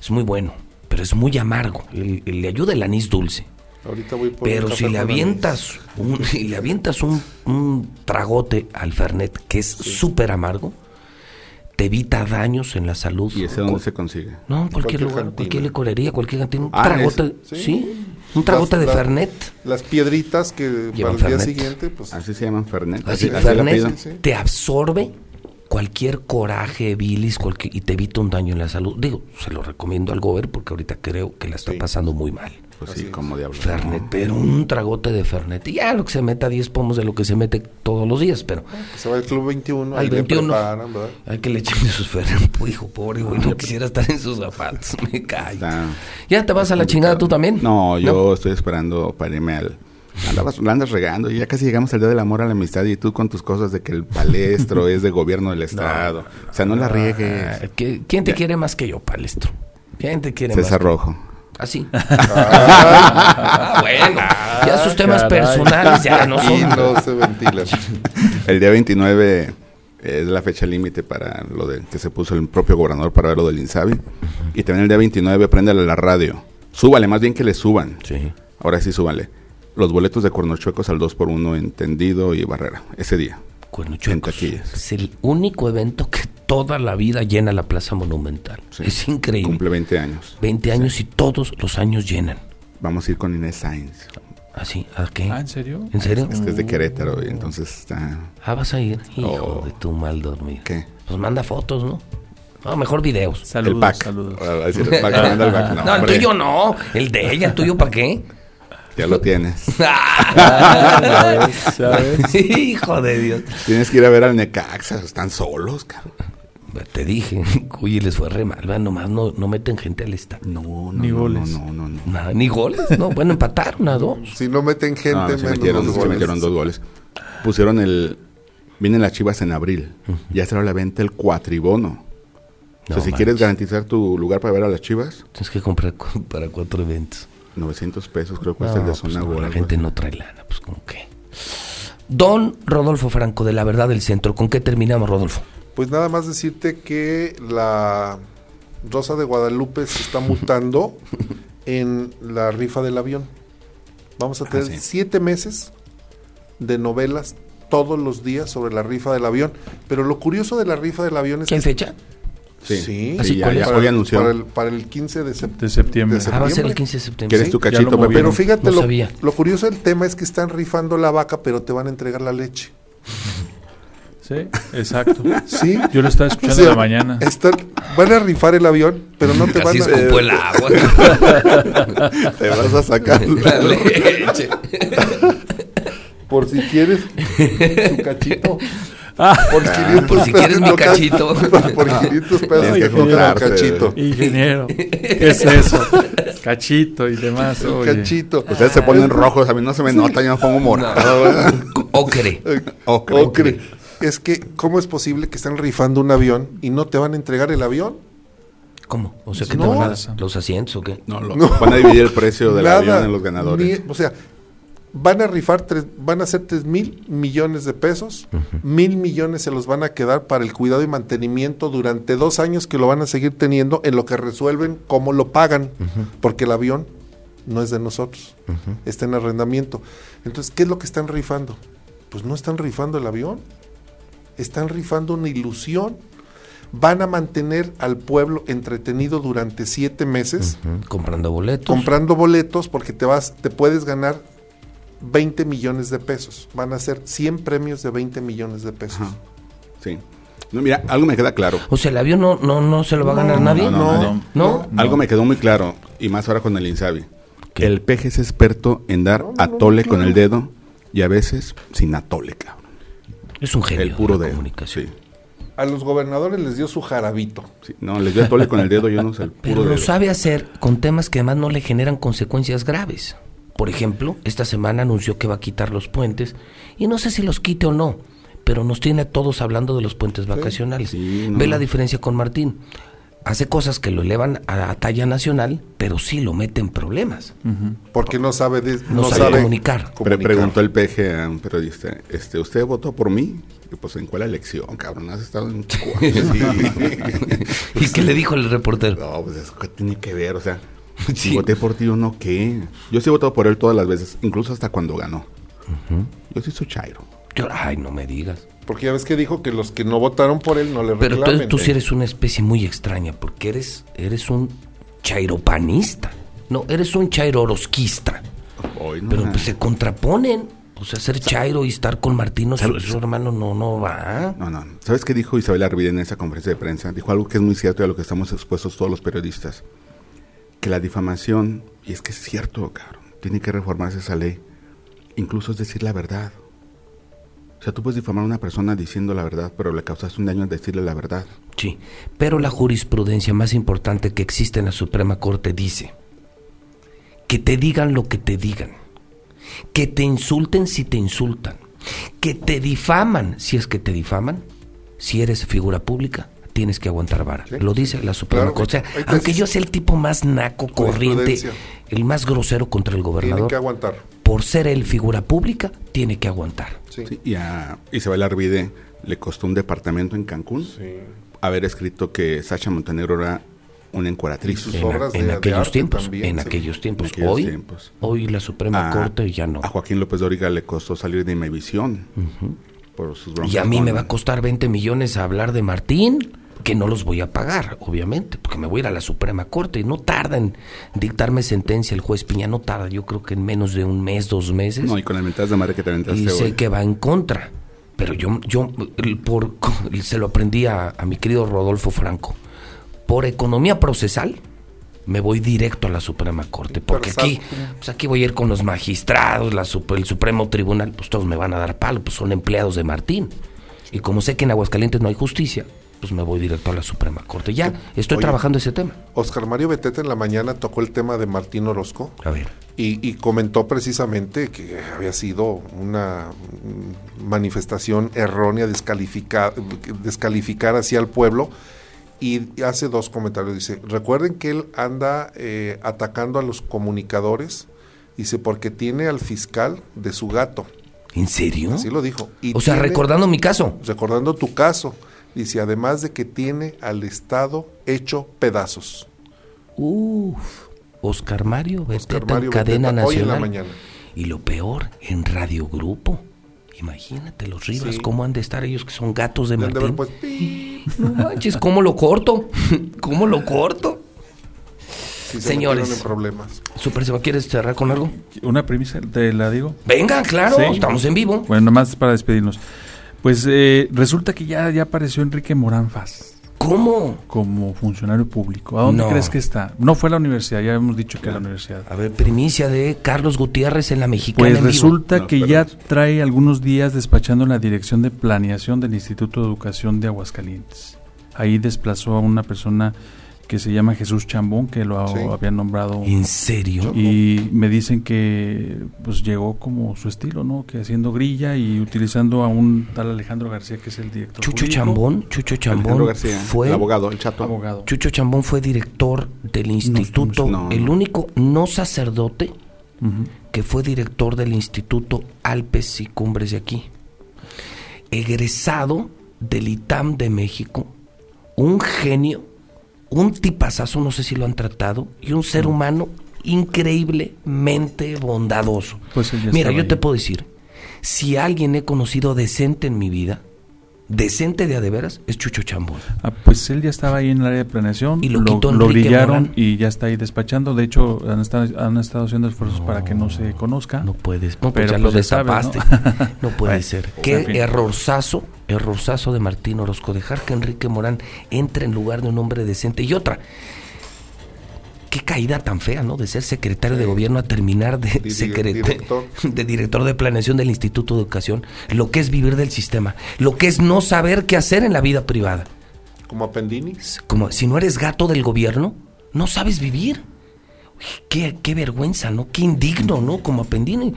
es muy bueno, pero es muy amargo. El- el- le ayuda el anís dulce. Ahorita voy por Pero si le avientas un, si le avientas un, un tragote al Fernet que es súper amargo, te evita daños en la salud. ¿Y ese dónde se consigue? No, en cualquier, Cualquier lugar, cantina. cualquier licorería, cualquier cantina. Un Ah, tragote, ese, sí. sí. Un tragote Las- de Fernet. Las piedritas que Llevan para el día siguiente, pues Así se llaman Fernet. Así, así la Fernet te absorbe cualquier coraje, bilis, cualquier, y te evita un daño en la salud. Digo, se lo recomiendo al gober porque ahorita creo que la está Sí. pasando muy mal. Pues Así sí, es. como diablos. Fernet, pero un tragote de Fernet. Y ya lo que se meta 10 pomos de lo que se mete todos los días, pero se va al Club 21, Al ahí 21. le preparan, ¿verdad? hay que le echen sus Fernet. Hijo, pobre güey, no quisiera estar en sus zapatos. Me cae. Está ¿Ya te vas a la chingada tú también? No, yo estoy esperando para irme al... Andabas, la andas regando y ya casi llegamos al Día del Amor a la Amistad y tú con tus cosas de que el palestro es de gobierno del Estado. O sea, no la Ah, riegues. ¿qué- ¿Quién te quiere más que yo, Palestro? ¿Quién te quiere César más? Rojo. Así. Ah, bueno. Ya sus temas caray. personales ya no Y son. no se ventilan. El día 29 es la fecha límite para lo de que se puso el propio gobernador para ver lo del Insabi. Y también el día 29 préndale la radio. Súbale, más bien que le suban. Sí. Ahora sí, súbale. Los boletos de Cuernochuecos al 2x1 en Tendido y Barrera. Ese día. Cuernochuecos. En taquillas. Es el único evento que toda la vida llena la Plaza Monumental. Sí. Es increíble. Cumple 20 años. 20 años y todos los años llenan. Vamos a ir con Inés Sainz. ¿Así? ¿A qué? Ah, ¿en serio? ¿En serio? Es que es de Querétaro y entonces está... Ah, vas a ir. Hijo Oh. de tu mal dormir. ¿Qué? Pues manda fotos, ¿no? No, mejor videos. Saludos, el pack. saludos. Ahora va a decir el pack, manda el pack. No, No, el tuyo no. El de ella, ¿el tuyo para qué? Ya lo tienes. ¿Sabes? ¿Sabes? Hijo de Dios. Tienes que ir a ver al Necaxa. Están solos, cabrón. Te dije, uy, les fue re mal, ¿verdad? nomás no, no meten gente al estadio. No, no, Ni no, goles. no, no, no, no. Nada, ni goles, no, bueno, empataron a dos. Si no meten gente, No, se menos metieron, se dos goles. Pusieron el... Vienen las chivas en abril. Ya será la venta el cuatribono. o sea, si manches. quieres garantizar tu lugar para ver a las chivas, Tienes que comprar cu- para cuatro eventos. 900 pesos creo que cuesta el de pues zona no, Gol, la gente no trae lana, pues como que. Don Rodolfo Franco, de la verdad del centro. ¿Con qué terminamos, Rodolfo? Pues nada más decirte que la Rosa de Guadalupe se está mutando en la rifa del avión. Vamos a tener sí. siete meses de novelas todos los días sobre la rifa del avión. Pero lo curioso de la rifa del avión es ¿Qué que... fecha? Sí, Sí. Así, ya, para, hoy el- anunció. para el, para el 15 de, sep- De septiembre. de Ah, va a ser el septiembre. 15 de septiembre. ¿Quieres tu lo cachito? Pero fíjate, No lo, sabía. lo curioso del tema es que están rifando la vaca, pero te van a entregar la leche. Sí, exacto. Sí. Yo lo estaba escuchando O sea, en la mañana. están- van a rifar el avión, pero no te Casi van a... escupó el agua. Te vas a sacar. La leche. Por si quieres su cachito. Ah, Por 500 por si quieres mi cachito. Por 500 pesos el juntarte. cachito. ingeniero. ¿Qué es eso? Cachito y demás. Un oye. cachito. Ustedes se ponen rojos, a mí no se me nota, yo me pongo morado. ¿verdad? Ocre. Ocre. Ocre. Es que, ¿cómo es posible que están rifando un avión y no te van a entregar el avión? ¿Cómo? O sea, ¿qué No. te van a dar? ¿Los asientos o qué? No, lo- van a dividir el precio del Nada. avión en los ganadores. Ni- o sea, van a rifar, tres, van a hacer 3 mil millones de pesos. Mil millones se los van a quedar para el cuidado y mantenimiento durante dos años que lo van a seguir teniendo en lo que resuelven cómo lo pagan. Porque el avión no es de nosotros, está en arrendamiento. Entonces, ¿qué es lo que están rifando? Pues no están rifando el avión, están rifando una ilusión. Van a mantener al pueblo entretenido durante siete meses Comprando boletos. comprando boletos porque te vas, te puedes ganar 20 millones de pesos. Van a ser 100 premios de 20 millones de pesos. Ajá. Sí. No, mira, algo me queda claro. o sea, el avión no, no, no se lo va a ganar No, nadie. no, no, ¿No? no. Algo me quedó muy claro, y más ahora con el Insabi. ¿Qué? El peje es experto en dar No, no, no, atole con claro. el dedo y a veces sin atole, cabrón. Es un genio El puro de la comunicación. Sí, A los gobernadores les dio su jarabito. sí. No, les dio atole con el dedo, yo no sé, el Pero puro lo dedo. sabe hacer con temas que además no le generan consecuencias graves. Por ejemplo, esta semana anunció que va a quitar los puentes y no sé si los quite o no, pero nos tiene a todos hablando de los puentes vacacionales. Sí, no. Ve la diferencia con Martín. Hace cosas que lo elevan a la talla nacional, pero sí lo mete en problemas. Porque no sabe, de- No sabe comunicar. Pre- preguntó el peje a un periodista, este, ¿usted votó por mí? Y pues, ¿en cuál elección, cabrón? ¿Has estado en ¿Y qué le dijo el reportero? No, pues eso que tiene que ver, o sea, Sí. si voté por ti o no, ¿qué? Yo sí he votado por él todas las veces, incluso hasta cuando ganó. Yo sí soy chairo. Yo, ay, no me digas. Porque ya ves que dijo que los que no votaron por él no le Pero reclamen. tú, tú sí eres una especie muy extraña, porque eres, eres un chairopanista. No, eres un chairorosquista. Hoy no, Pero pues se contraponen. O sea, ser chairo y estar con Martino, su, su hermano, no, no va. No, no. ¿Sabes qué dijo Isabel Arvide en esa conferencia de prensa? Dijo algo que es muy cierto y a lo que estamos expuestos todos los periodistas. Que la difamación, y es que es cierto, cabrón, tiene que reformarse esa ley. Incluso es decir la verdad. O sea, tú puedes difamar a una persona diciendo la verdad, pero le causaste un daño al decirle la verdad. Sí. Pero la jurisprudencia más importante que existe en la Suprema Corte dice que te digan lo que te digan, que te insulten si te insultan, que te difaman si es que te difaman, si eres figura pública. Tienes que aguantar vara. Sí. Lo dice la Suprema Claro, Corte. O sea, aunque yo sea el tipo más naco, corriente, el más grosero contra el Tienen gobernador, que aguantar. Por ser él figura pública, tiene que aguantar. Sí. Sí, y a Isabel Arvide le costó un departamento en Cancún Sí. haber escrito que Sacha Montenegro era una encueratriz. sus En, obras en de- de aquellos tiempos, también, en aquellos tiempos. En aquellos hoy, tiempos. hoy la Suprema A- Corte ya no. A Joaquín López Dóriga le costó salir de Imevisión por sus broncas Y a mí con- me va a costar 20 millones a hablar de Martín, que no los voy a pagar, obviamente, porque me voy a ir a la Suprema Corte y no tarda en dictarme sentencia el juez Piña, no tarda, yo creo que en menos de un mes, dos meses, No, y con las mentadas de madre que te aventaste y sé hoy. que va en contra. Pero yo, yo por, se lo aprendí a, a mi querido Rodolfo Franco. Por economía procesal, me voy directo a la Suprema Corte. Porque aquí, pues aquí voy a ir con los magistrados, la, el Supremo Tribunal, pues todos me van a dar palo, pues son empleados de Martín. Y como sé que en Aguascalientes no hay justicia, pues me voy directo a la Suprema Corte. Ya, estoy Oye. trabajando ese tema. Oscar Mario Beteta en la mañana tocó el tema de Martín Orozco. A ver. Y, y comentó precisamente que había sido una manifestación errónea, descalificar, descalificar hacia el pueblo. Y hace dos comentarios. Dice, recuerden que él anda eh, atacando a los comunicadores. Dice, porque tiene al fiscal de su gato. ¿En serio? Así lo dijo. Y o sea, tiene- recordando mi caso. Recordando tu caso. Dice, además de que tiene al Estado hecho pedazos. Uf, Oscar Mario Beteta Oscar Mario en cadena Beteta, hoy en la nacional. mañana. Y lo peor, en Radio Grupo. Imagínate los Rivas, Sí. cómo han de estar ellos que son gatos de Martín. puesto, "Pi". No manches, ¿cómo lo corto? ¿Cómo lo corto? Se Señores. en problemas. Super Seba, ¿quieres cerrar con algo? Una premisa, te la digo. Venga, claro, Sí. estamos en vivo. Bueno, nomás para despedirnos. Pues eh, resulta que ya, ya apareció Enrique Morán Faz ¿Cómo? como funcionario público. ¿A dónde No. crees que está? No fue a la universidad, ya hemos dicho que a la universidad. A ver, primicia de Carlos Gutiérrez en la mexicana. Pues en vivo. resulta No, que ya trae algunos días despachando en la dirección de planeación del Instituto de Educación de Aguascalientes. Ahí desplazó a una persona que se llama Jesús Chambón, que lo Sí. había nombrado. ¿En serio? Y me dicen que pues llegó como su estilo, ¿no? Que haciendo grilla y utilizando a un tal Alejandro García, que es el director. Chucho jurídico, Chambón, Chucho Alejandro Chambón García, fue el abogado, el chato. Abogado. Chucho Chambón fue director del instituto, no, no. el único no sacerdote que fue director del Instituto Alpes y Cumbres de aquí. Egresado del ITAM de México, un genio, un tipazazo, no sé si lo han tratado, y un ser humano increíblemente bondadoso. Pues Mira, yo ahí. te puedo decir, si alguien he conocido decente en mi vida, decente de a de veras, es Chucho Chambón. Ah, pues él ya estaba ahí en el área de planeación, Y lo lo, quitó lo brillaron Morán. y ya está ahí despachando. De hecho, han estado, han estado haciendo esfuerzos para que no se conozca. No puedes, no, pues Pero ya pues lo sabes, destapaste. ¿no? ¿no? puede ser. en Qué fin. errorzazo, errorzazo de Martín Orozco, dejar que Enrique Morán entre en lugar de un hombre decente. Y otra, qué caída tan fea, ¿no? De ser secretario de gobierno a terminar de, Di- director. de director de planeación del Instituto de Educación. Lo que es vivir del sistema, lo que es no saber qué hacer en la vida privada. Como Appendini. Como si no eres gato del gobierno, no sabes vivir. Uy, Qué, qué vergüenza, ¿no? Qué indigno, ¿no? Como Appendini.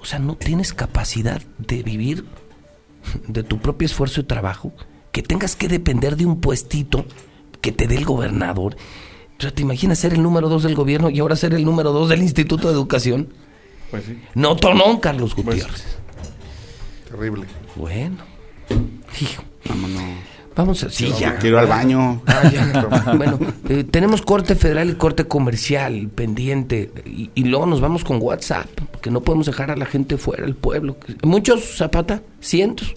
O sea, no tienes capacidad de vivir de tu propio esfuerzo y trabajo, que tengas que depender de un puestito que te dé el gobernador. O sea, ¿te imaginas ser el número dos del gobierno y ahora ser el número dos del Instituto de Educación? Pues sí. No, tonón, Carlos Gutiérrez. Terrible. Bueno. Hijo. Vámonos. Vamos a... Sí, ya. Quiero al baño. Ah, ya. bueno, eh, tenemos corte federal y corte comercial pendiente y, y luego nos vamos con WhatsApp, porque no podemos dejar a la gente fuera, el pueblo. Muchos, Zapata, cientos.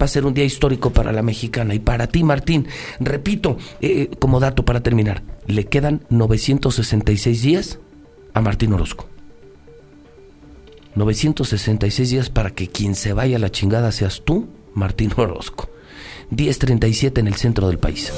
Va a ser un día histórico para la mexicana y para ti, Martín. Repito, eh, como dato para terminar, le quedan 966 días a Martín Orozco. 966 días para que quien se vaya a la chingada seas tú, Martín Orozco. 10.37 en el centro del país.